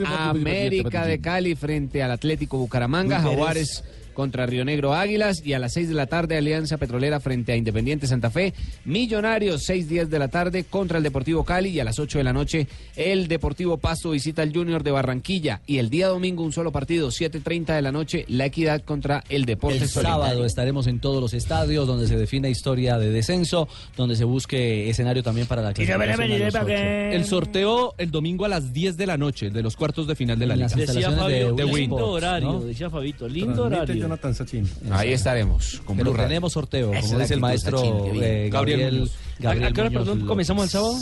América de Cali frente al Atlético Bucaramanga. Jaguares contra Río Negro Águilas y a las 6 de la tarde Alianza Petrolera frente a Independiente Santa Fe, Millonarios 6 10 de la tarde contra el Deportivo Cali y a las 8 de la noche el Deportivo Pasto visita al Junior de Barranquilla y el día domingo un solo partido 7.30 de la noche La Equidad contra el Deportes El sábado estaremos en todos los estadios donde se define historia de descenso, donde se busque escenario también para la clasificación. El sorteo el domingo a las 10 de la noche, el de los cuartos de final de la liga. Decía Fabio, de Win lindo Sports, horario, ¿no? decía Fabito, lindo horario. Jonathan Sachin. Ahí estaremos con Pero tenemos sorteo, Esa como dice el maestro Sachin, eh, Gabriel Gabriel. ¿A qué hora, perdón, comenzamos el sábado?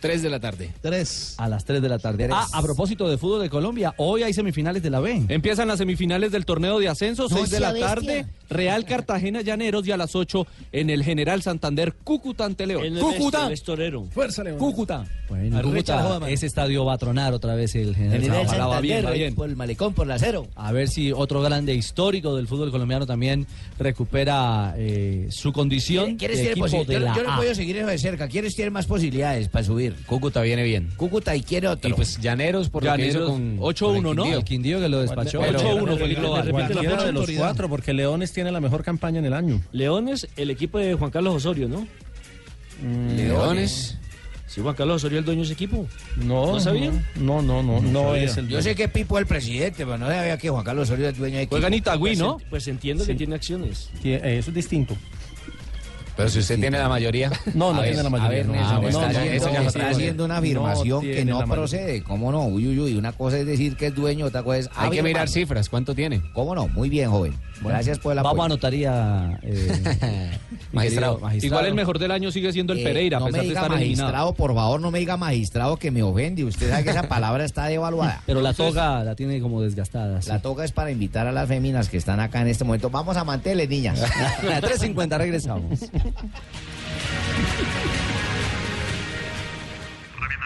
3 de la tarde. Tres. A las 3 de la tarde. Ah, a propósito de fútbol de Colombia, hoy hay semifinales de la B. Empiezan las semifinales del torneo de ascenso, No 6 de sea la bestia. tarde. Real Cartagena Llaneros y a las 8 en el General Santander Cúcuta ante León. En el Cúcuta. Vestorero. Fuerza, León. Cúcuta. Bueno, Cúcuta, ese estadio va a tronar otra vez el General General Santander. Va bien, va bien. por el malecón, por la cero. A ver si otro grande histórico del fútbol colombiano también recupera eh, su condición ¿Quiénes de equipo de Yo, la yo no podido seguir eso de cerca. ¿Quiénes tienen más posibilidades para subir? Cúcuta viene bien. Cúcuta y quiere otro. Y pues Llaneros por lo que hizo Llaneros, con 8-1, con el ¿no? El Quindío que lo despachó. Pero- 8-1 fue el global. De los cuatro, porque Leones tiene la mejor campaña en el año. Leones, el equipo de Juan Carlos Osorio, ¿no? Leones. Sí, Juan Carlos Osorio es el dueño de ese equipo. No, ¿No sabían? No, no, no, no, sabía. es el Yo sé que Pipo es el presidente, pero no sabía que Juan Carlos Osorio es dueño de equipo. Juega en Itagüí, Pues, ¿no? Pues entiendo que tiene acciones. Eh, Eso es distinto. Pero si usted tiene la mayoría. No, no tiene la A mayoría. está, haciendo, una afirmación no que no procede. ¿Cómo no? Uy, uy, uy. Una cosa es decir que es dueño, otra cosa es Hay que mirar cifras. ¿Cuánto tiene? ¿Cómo no? Muy bien, joven. Gracias por la Vamos a notaría. eh, Magistrado. Igual el mejor del año sigue siendo el Eh, Pereira, a no me pesar de diga magistrado, por favor, no me diga magistrado que me ofende. Usted sabe que esa palabra está devaluada. Pero la toga la tiene como desgastada. La toca es para invitar a las féminas que están acá en este momento. Vamos a manteles, niñas. 3.50, regresamos.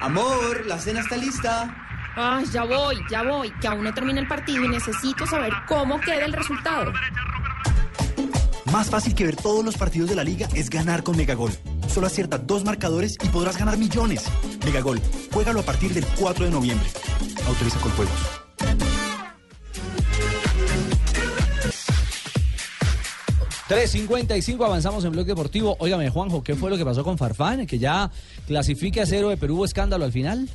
Amor, la cena está lista. Ah, ya voy, ya voy, que aún no termina el partido y necesito saber cómo queda el resultado. Más fácil que ver todos los partidos de la liga es ganar con Megagol. Solo acierta dos marcadores y podrás ganar millones. Megagol, juégalo a partir del 4 de noviembre. Autoriza con juegos. $3.55, avanzamos en Bloque Deportivo. Óigame, Juanjo, ¿qué fue lo que pasó con Farfán? Que ya clasifica a cero de Perú, ¿hubo escándalo al final.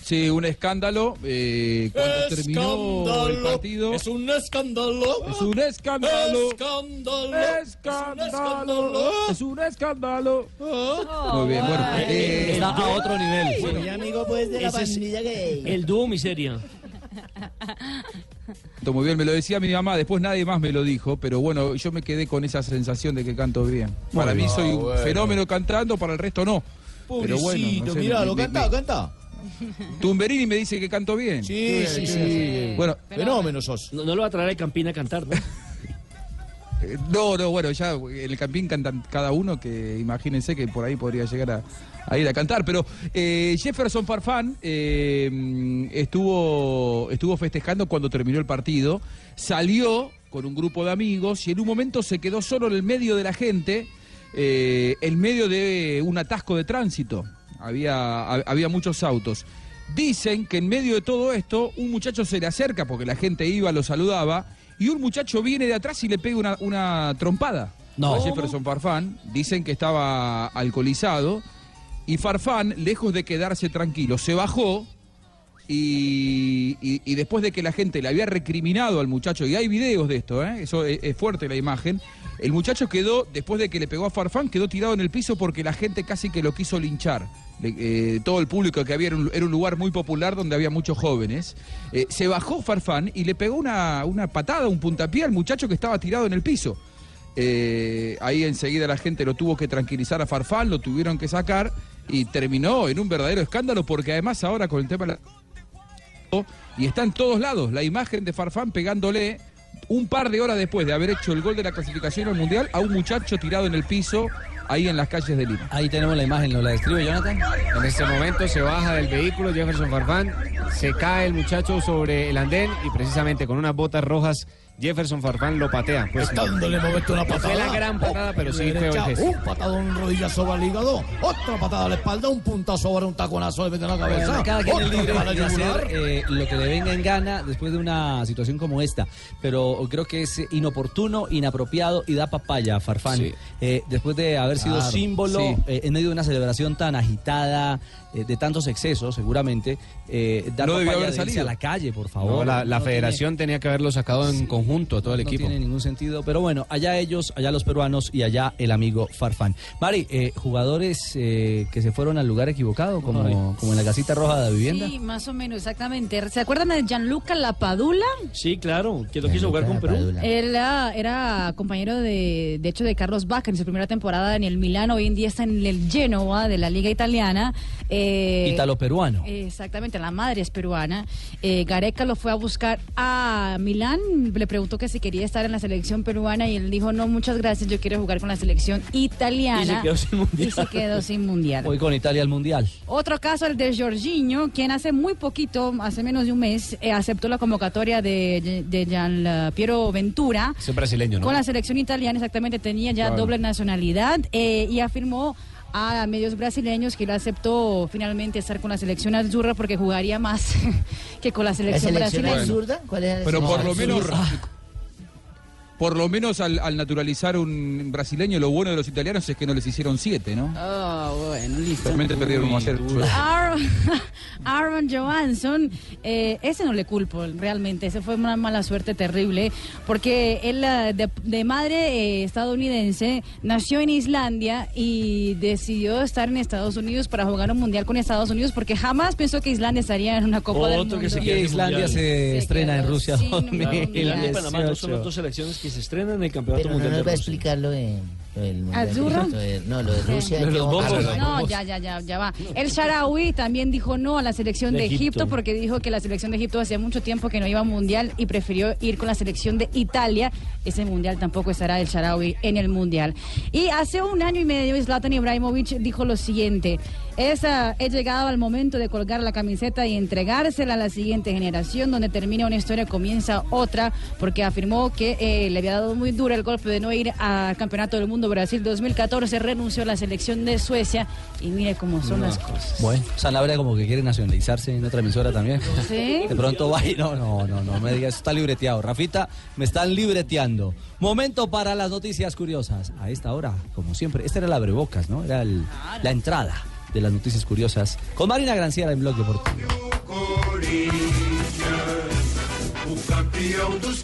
Sí, un escándalo. eh, cuando terminó el partido. Es un escándalo. Es un escándalo. Escándalo. Escándalo. Es un escándalo. Muy bien, bueno. eh, Está a otro nivel. Soy amigo, pues, de la es pandilla gay. El dúo miseria. Canto Muy bien, me lo decía mi mamá, después nadie más me lo dijo, pero bueno, yo me quedé con esa sensación de que canto bien. para mí bien. soy Ah, un bueno. fenómeno cantando, para el resto no. Pero bueno, no sé, me- lo canta, me- canta. Tumberini me dice que canto bien. Sí, sí, sí. Bueno, Fenómeno sos. No, no lo va a traer a Campina a cantar, ¿no? no, no, bueno, ya en el campín cantan cada uno, que imagínense que por ahí podría llegar a, ir a cantar. Pero eh, Jefferson Farfán eh, estuvo, estuvo festejando cuando terminó el partido, salió con un grupo de amigos y en un momento se quedó solo en el medio de la gente, eh, en medio de un atasco de tránsito. Había, ha- había muchos autos. Dicen que en medio de todo esto, un muchacho se le acerca porque la gente iba, lo saludaba, y un muchacho viene de atrás y le pega una, una trompada No. a Jefferson Farfán. Dicen que estaba alcoholizado. Y Farfán, lejos de quedarse tranquilo, se bajó y, y- y después de que la gente le había recriminado al muchacho, y hay videos de esto, ¿eh? eso es, es fuerte la imagen, el muchacho quedó, después de que le pegó a Farfán, quedó tirado en el piso porque la gente casi que lo quiso linchar. Eh, todo el público que había era un, era un lugar muy popular donde había muchos jóvenes. Eh, se bajó Farfán y le pegó una, una patada, un puntapié al muchacho que estaba tirado en el piso. Eh, ahí enseguida la gente lo tuvo que tranquilizar a Farfán, lo tuvieron que sacar y terminó en un verdadero escándalo porque además ahora con el tema de la y está en todos lados la imagen de Farfán pegándole un par de horas después de haber hecho el gol de la clasificación al Mundial a un muchacho tirado en el piso ahí en las calles de Lima. Ahí tenemos la imagen, ¿lo la describe Jonathan? En este momento se baja del vehículo Jefferson Farfán, se cae el muchacho sobre el andén y precisamente con unas botas rojas Jefferson Farfán lo patea. Pues, Dándole momento una no fue patada. la gran patada, pero sí fue. Un patadón, rodilla sobre el hígado. Otra patada a la espalda. Un puntazo sobre un taconazo de mete en la cabeza. Bueno, cada quien es libre de hacer eh, lo que le venga en gana después de una situación como esta. Pero creo que es inoportuno, inapropiado y da papaya a Farfán. Sí. Eh, después de haber sido Claro, símbolo sí. eh, en medio de una celebración tan agitada, eh, de tantos excesos, seguramente, eh, dar No debió haber salido. a la calle, por favor. No, la, la No federación tenía que haberlo sacado en conjunto a todo el no equipo. tiene ningún sentido, pero bueno, allá ellos, allá los peruanos y allá el amigo Farfán. Mari, eh, jugadores eh, que se fueron al lugar equivocado, como, como en la casita roja de la vivienda. Sí, más o menos, exactamente. ¿Se acuerdan de Gianluca Lapadula? Sí, claro, que lo quiso jugar con Perú. Era, era compañero de, de hecho, de Carlos Vaca en su primera temporada en el Milán. Hoy en día está en el Genoa de la Liga Italiana. Eh, Eh, Ítalo-peruano. Exactamente, la madre es peruana. Eh, Gareca lo fue a buscar a Milán, le preguntó que si quería estar en la selección peruana y él dijo, no, muchas gracias, yo quiero jugar con la selección italiana. Y se quedó sin mundial. Y se quedó sin mundial. Hoy con Italia al Mundial. Otro caso, el de Jorginho, quien hace muy poquito, hace menos de un mes, eh, aceptó la convocatoria de, de Gian Piero Ventura. Es un brasileño, ¿no? Con la selección italiana exactamente tenía ya Claro. doble nacionalidad eh, y afirmó a medios brasileños que él aceptó finalmente estar con la selección azurra porque jugaría más que con la selección, brasileña. ¿Cuál es Pero por lo menos, por lo menos al, al naturalizar un brasileño, lo bueno de los italianos es que no les hicieron siete, ¿no? Ah, bueno, listo. Realmente perdieron 1 a 0. Aaron, Aaron Johansson, eh, ese no le culpo realmente, ese fue una mala suerte terrible, porque él eh, de, de madre eh, estadounidense nació en Islandia y decidió estar en Estados Unidos para jugar un mundial con Estados Unidos porque jamás pensó que Islandia estaría en una Copa del Otro Mundo. que se Islandia se estrena en Rusia Islandia y Panamá no son las 2018. dos selecciones que se estrenan en el Campeonato Pero no Mundial nos va a explicar lo de, lo del mundial. ¿Azurra? Lo de- No, lo de Rusia. No, ya, ya, ya, ya va. El Sharawi también dijo no a la selección de, De Egipto. Egipto. porque dijo que la selección de Egipto hacía mucho tiempo que no iba a mundial y prefirió ir con la selección de Italia. Ese mundial tampoco estará el Sharawi en el mundial. Y hace un año y medio Zlatan Ibrahimovic dijo lo siguiente. Es, ah, he llegado al momento de colgar la camiseta y entregársela a la siguiente generación, donde termina una historia, comienza otra, porque afirmó que eh, le había dado muy duro el golpe de no ir al Campeonato del Mundo Brasil 2014, renunció a la selección de Suecia y mire cómo son las cosas. Bueno, Sanabria como que quiere nacionalizarse en otra emisora también. ¿Sí? De pronto va y no, no, no, no me digas, eso está libreteado. Rafita, me están libreteando. Momento para las noticias curiosas. A esta hora, como siempre, esta era la abrebocas, ¿no? Era el- la entrada de las noticias curiosas. Con Marina Granciera en Blog Deportivo. O campeão dos.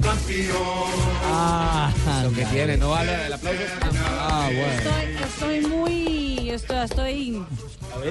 Ah, Lo que tiene, no vale el aplauso. Ah, bueno. Estoy, estoy muy... Estoy, estoy,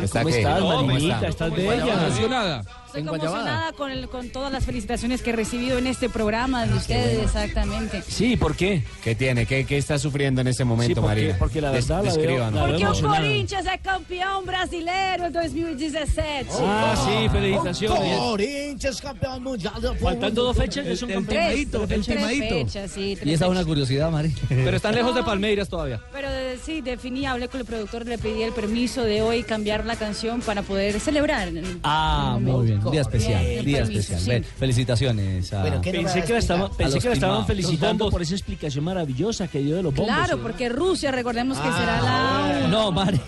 ¿Está ¿Cómo qué? estás, ¿Cómo Marinita? está? ¿Estás ¿Cómo está? bella? Emocionada. Estoy conmocionada con, el- con todas las felicitaciones que he recibido en este programa de ustedes, exactamente. Sí, ¿por qué? ¿Qué tiene? ¿Qué, qué está sufriendo en este momento, Sí, porque- María? porque la Des- verdad la veo- la Porque emocionada. Corinthians é campeão brasileiro em 2017. Ah, sí, felicitaciones. Corinthians, campeón mundial. del Faltando dos fechas, son Tres, campeones. tres fechas, sí, tres Y esa es una curiosidad, Mari. Pero están lejos de Palmeiras todavía. Pero eh, sí, definí, hablé con el productor, le pedí el permiso de hoy cambiar la canción para poder celebrar. Ah, muy bien. Día especial. Bien, Día especial. sí. Ven, felicitaciones a. Pensé que la, estaba- pensé que la estaban felicitando por esa explicación maravillosa que dio de los bombos. Claro, porque Rusia, recordemos que será la... No, Mari.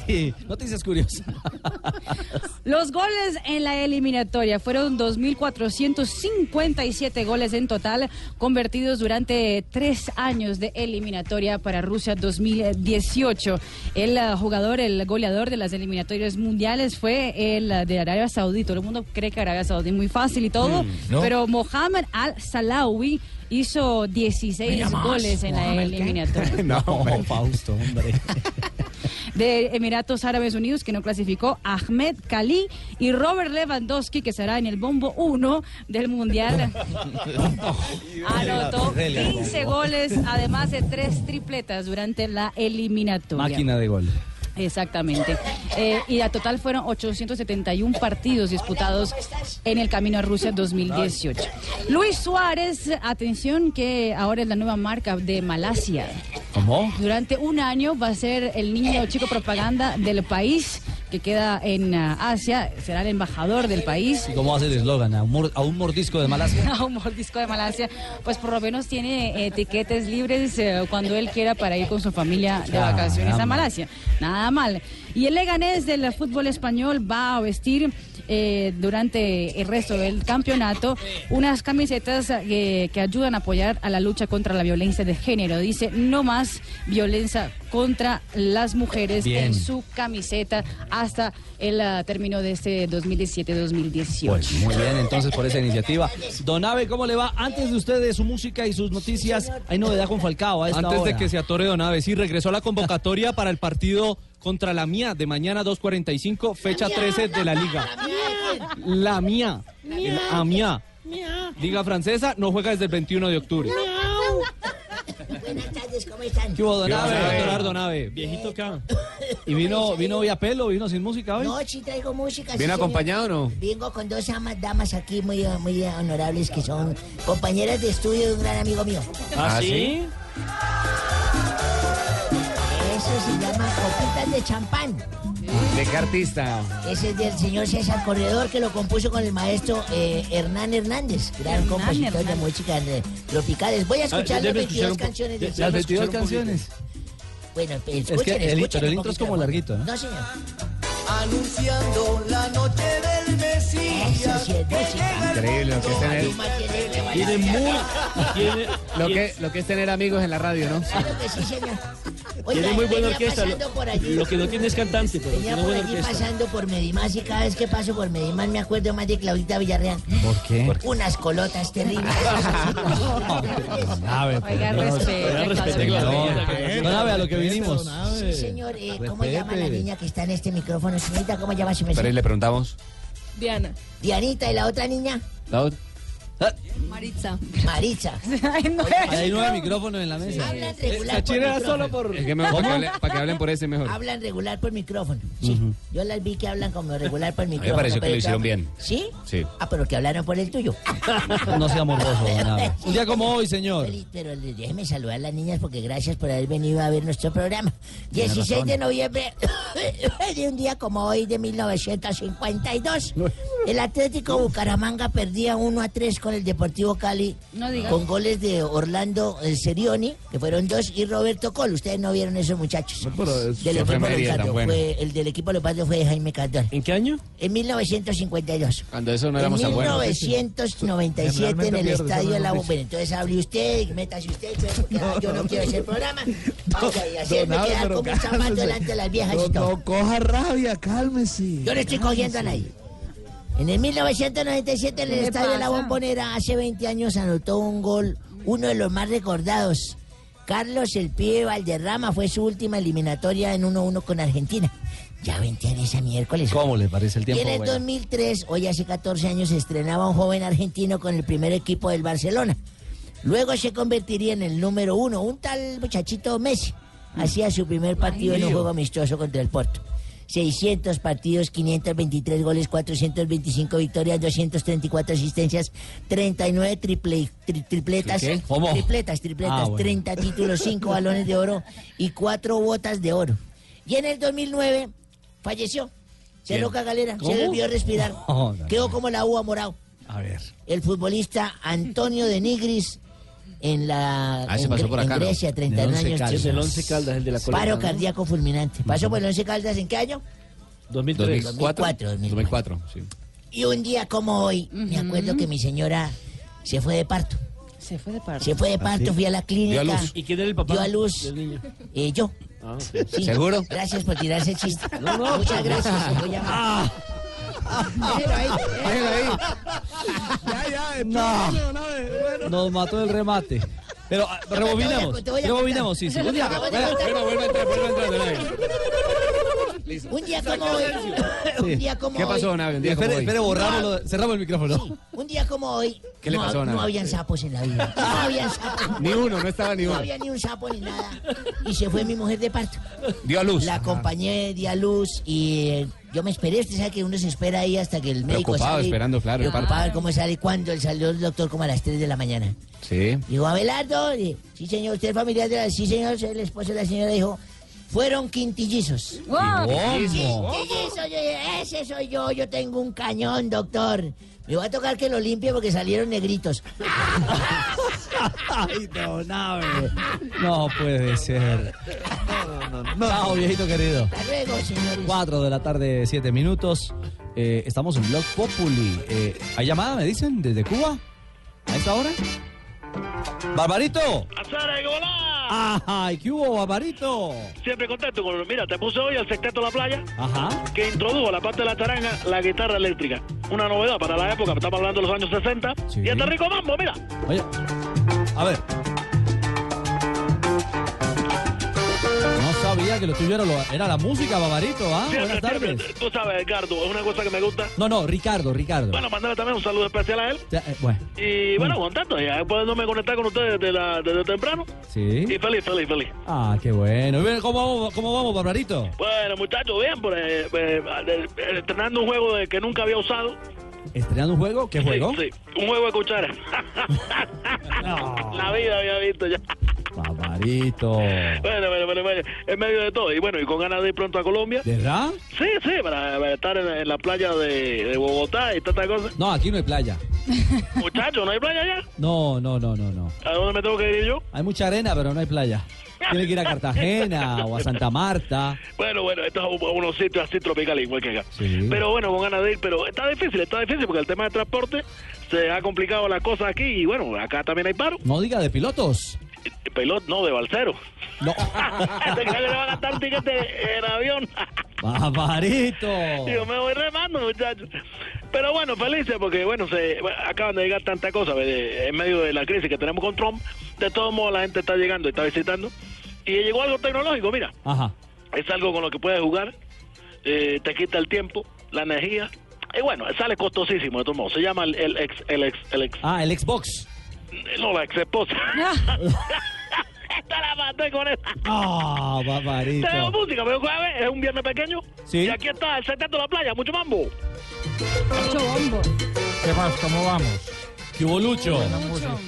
Noticias curiosas. Los goles en la eliminatoria fueron 2.457 goles en total, convertidos durante tres años de eliminatoria para Rusia 2018. El eh, jugador, el goleador de las eliminatorias mundiales fue el de Arabia Saudí. Todo el mundo cree que Arabia Saudí muy fácil y todo, Mm, ¿no? pero Mohamed Al-Salawi hizo 16 Mira más, goles en la eliminatoria. no, Fausto, hombre. de Emiratos Árabes Unidos, que no clasificó, Ahmed Kali y Robert Lewandowski, que será en el bombo 1 del Mundial. Anotó 15 goles, además de tres tripletas durante la eliminatoria. Máquina de gol. Exactamente. Eh, y a total fueron 871 partidos disputados en el camino a Rusia 2018. Luis Suárez, atención que ahora es la nueva marca de Malasia. ¿Cómo? Durante un año va a ser el niño chico propaganda del país que queda en ah, Asia, será el embajador del país. ¿Y cómo hace el eslogan? ¿A un, mor- a un mordisco de Malasia? A un mordisco de Malasia, pues por lo menos tiene eh, tiquetes libres eh, cuando él quiera para ir con su familia de Caramba. vacaciones a Malasia. Nada mal. Y el Leganés del fútbol español va a vestir eh, durante el resto del campeonato unas camisetas eh, que ayudan a apoyar a la lucha contra la violencia de género. Dice, no más violencia contra las mujeres Bien. en su camiseta hasta el ah, término de este 2017-2018. Pues muy bien, entonces por esa iniciativa. Don Ave, ¿cómo le va? Antes de ustedes, su música y sus noticias, hay novedad con Falcao a esta Antes de que se atore Don Aves, sí, regresó a la convocatoria para el partido contra la mía de mañana 2.45, fecha 13 de la liga. La mía, el AMIA, liga francesa, no juega desde el 21 de octubre. Buenas tardes, ¿cómo están? ¿Qué hubo, Don ¿Qué Ave? hubo, Doctor Ave? Ardo Nave. Viejito acá. ¿Y vino, vino hoy a pelo, vino sin música hoy? No, sí traigo música. sí, ¿Viene señor. acompañado o no? Vengo con dos amas, damas aquí muy, muy honorables que son compañeras de estudio de un gran amigo mío. ¿Ah, sí? Eso se llama Copitas de Champán. ¿De qué artista? Ese es del señor César Corredor que lo compuso con el maestro eh, Hernán Hernández, gran compositor de música eh, tropicales. Voy a escuchar Ah, las debe 22 escuchar un po- canciones del Las señor. 22 canciones. Bueno, escuchen, Es que el, escuchen pero el intro es como larguito, ¿no? No, señor. Anunciando la noche del Mesías. Sí. Increíble lo que es tener, Tiene muy... Tiene, lo que, lo que es tener amigos en la radio, ¿no? Claro que sí, señor. Tiene muy buena orquesta. Por allí. lo que no tiene es cantante, pero Venía tiene por buena allí orquesta. pasando por Medimás y cada vez que paso por Medimás me acuerdo más de Claudita Villarreal. ¿Por qué? Unas colotas terribles. A ver, Oiga, respete, Abe, a lo que vinimos. Sí, señor. eh, ¿Cómo llama la niña que está en este micrófono? Señorita, ¿cómo llama su Pero ahí le preguntamos. Diana. Dianita, ¿y la otra niña? ¿La otra? Maritza. Maritza. Hay nueve micrófonos en la mesa. Hablan regular Esa por era micrófono. solo por... Es que mejor para que, hablen, para que hablen por ese mejor. Hablan regular por micrófono. Sí. Yo las vi que hablan como regular por A mí micrófono. me pareció que lo hicieron bien. ¿Sí? Sí. Ah, pero que hablaron por el tuyo. No sea morboso, Abe. Un día como hoy, señor. Pero déjeme saludar a las niñas porque gracias por haber venido a ver nuestro programa. Tiene 16 razón. de noviembre de un día como hoy de 1952. El Atlético Bucaramanga perdía 1 a 3 con el Deportivo Cali. No digas. Con goles de Orlando eh, Serioni, que fueron dos, y Roberto Col. Ustedes no vieron esos muchachos. pero es- del equipo Leopardo. buena. Fue, el del equipo Leopardo fue Jaime Cardón. ¿En qué año? En 1952. Cuando eso no En éramos tan buenos. 1997 en el estadio de la no Bomba. Entonces hable usted, y métase usted, porque ah, yo no quiero hacer programa. Vaya, y hacerme quedar como un zapato delante de las viejas y No, todo. no coja rabia, cálmese. Yo no estoy cogiendo a nadie. En el 1997 en el ¿Qué le estadio de la? Bombonera, hace 20 años anotó un gol, uno de los más recordados. Carlos El Pibe Valderrama fue su última eliminatoria en 1-1 con Argentina. Ya 20 años a miércoles. ¿Cómo le parece el Y tiempo? en el bueno? 2003, hoy hace 14 años, se estrenaba un joven argentino con el primer equipo del Barcelona. Luego se convertiría en el número uno, un tal muchachito Messi. Hacía su primer partido en un juego amistoso contra el Porto. 600 partidos, 523 goles, 425 victorias, 234 asistencias, 39 triple, tri- tripletas, ¿Qué? ¿Cómo? tripletas, tripletas, Ah, bueno. 30 títulos, 5 balones de oro y 4 botas de oro. Y en el 2009 falleció. Cerró cagalera, ¿Cómo? se debió respirar. No, no, Quedó como la uva morado. A ver. El futbolista Antonio de Nigris en la Ah, en. Grecia, 31 Del Once años. Caldas. El 11 Caldas, el de la. Paro cardíaco fulminante. ¿Pasó por el 11 Caldas en qué año? 2003. 2004, 2004, sí. Y un día como hoy, me acuerdo que mi señora se fue de parto. Se fue de parte. Se fue de parto, fui a la clínica. Dio a luz. ¿Y quién era el papá Dio a luz. Eh, yo. Ah. Sí. ¿Seguro? Gracias por tirarse el chiste. No, no, Muchas gracias. se voy a llamar. Déjelo ahí. Déjelo ahí. Ya, ya, No. Bueno. Nos mató el remate. Pero ah, rebobinemos. te voy a Rebobinemos, sí, sí. Un día, Acabo de vea, contar. Bueno, vuelve a entrar, vuelve a entrar, don Abe. Un día como hoy. Sí. Un día como ¿Qué pasó, hoy. don Abe? Un día como espere, hoy. espere, borrámoslo. Cerramos el micrófono. Un día como hoy. ¿Qué le no, pasó, No habían sapos en la vida. No habían sapos. Ni uno, no estaba ni No uno. había ni un sapo ni nada. Y se fue mi mujer de parto. Dio a luz. La acompañé, di a luz y eh, yo me esperé. Usted sabe que uno se espera ahí hasta que el médico Preocupado, sale. esperando, claro, el Preocupado de cómo sale. Cuando él salió el doctor como a las 3 de la mañana. Sí. Dijo, Abelardo, y, sí señor, usted es familiar de la... Sí señor, soy el esposo de la señora. Dijo, fueron quintillizos. ¡Wow! Quintillizos, yo dije, ese soy yo, yo tengo un cañón, doctor. Me va a tocar que lo limpie porque salieron negritos. Ay, don Abe. No puede ser. Chao, viejito querido. Hasta luego, señores. 4 de la tarde, 7 minutos. Eh, estamos en Blog Populi. Eh, ¿Hay llamada, me dicen, desde Cuba? ¿A esta hora? ¡Barbarito! ¡Azara! ¡Ay, qué hubo, Barbarito! Siempre contento con Mira, te puse hoy el sexteto de la playa Ajá. que introdujo la parte de la charanga, la guitarra eléctrica. Una novedad para la época, estamos hablando de los años 60. Sí. Y este rico mambo, mira. Oye, a ver. Sabía que lo tuyo era, lo- era la música, Babarito, ¿ah? Siempre, Buenas tardes. siempre. Tú sabes, Edgardo, es una cosa que me gusta. No, no, Ricardo, Ricardo. Bueno, mandarle también un saludo especial a él. Ya, eh, bueno, Y bueno, contento, ya pudiéndome conectar con ustedes desde, la, desde temprano. sí. Y feliz, feliz, feliz. Ah, qué bueno. ¿Cómo vamos, cómo vamos Barbarito? Bueno, muchachos, bien, pues, eh, eh, estrenando un juego de que nunca había usado. ¿Estrenando un juego? ¿Qué juego? Sí, sí, un juego de cuchara. La vida había visto ya. Barbarito. Bueno, bueno, bueno, bueno, en medio de todo. Y bueno, y con ganas de ir pronto a Colombia. ¿De verdad? Sí, sí, para, para estar en, en la playa de, de Bogotá y tantas cosas. No, aquí no hay playa. Muchachos, ¿no hay playa allá? No, no, no, no, no. ¿A dónde me tengo que ir yo? Hay mucha arena, pero no hay playa. Tiene que ir a Cartagena o a Santa Marta. Bueno, bueno, estos son unos sitios así tropicales igual que acá. Sí. Pero bueno, con ganas de ir, pero está difícil, está difícil porque el tema de transporte se ha complicado la cosa aquí y bueno, acá también hay paro. No diga de pilotos. Pelot, no, de balsero. No. Que le va a gastar un tiquete en avión. Barbarito. Yo me voy remando, muchachos. Pero bueno, felices porque, bueno, se acaban de llegar tantas cosas en medio de la crisis que tenemos con Trump. De todos modos, la gente está llegando y está visitando. Y llegó algo tecnológico, mira. Ajá. Es algo con lo que puedes jugar, eh, te quita el tiempo, la energía. Y bueno, sale costosísimo de todos modos. Se llama el, el ex, el ex, el ex. Ah, el Xbox. No, la ex esposa. Esta la maté con esta. Ah, Barbarito. Tenemos música, pero jueves es un viernes pequeño. Sí. Y aquí está el secreto de la playa, mucho mambo. Mucho bombo. ¿Qué más? ¿Cómo vamos? ¿Qué hubo, Lucho?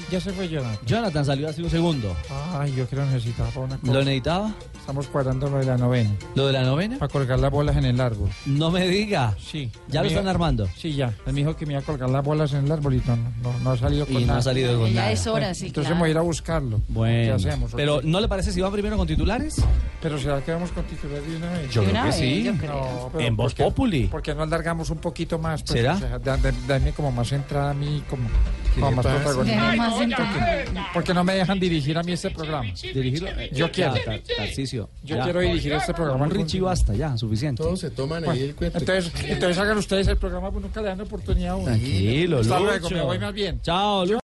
Ya se fue Jonathan. Jonathan salió hace un segundo. Ay, yo creo que necesitaba una cosa. ¿Lo necesitaba? Estamos cuadrando lo de la novena. ¿Lo de la novena? Para colgar las bolas en el árbol. No me diga. Sí. ¿Ya lo están armando? Sí, ya. Él me dijo que me iba a colgar las bolas en el árbol y no, no, no ha salido con Y no nada. ha salido con Ya es hora, sí, Entonces claro. voy a ir a buscarlo. Bueno. ¿Qué hacemos? Pero ¿no le parece si van primero con titulares? Pero ¿será que vamos con titular de una vez? Yo creo que sí. No, pero En Voz ¿por qué- Populi. ¿Por qué no alargamos un poquito más? Pues, ¿Será? o sea, dame como más entrada a mí, como, le más entrada. Porque no me dejan dirigir a mí este programa. Dirigirlo. Yo quiero. Ya, Tar- Tarcisio. Yo ya. quiero dirigir este programa. Un Richie basta, ya, suficiente. Todos se toman ahí el cuento. Entonces, entonces hagan ustedes el programa, pues nunca le dan oportunidad a uno. Tranquilo, Hasta luego, me voy más bien. Chao, Lucho.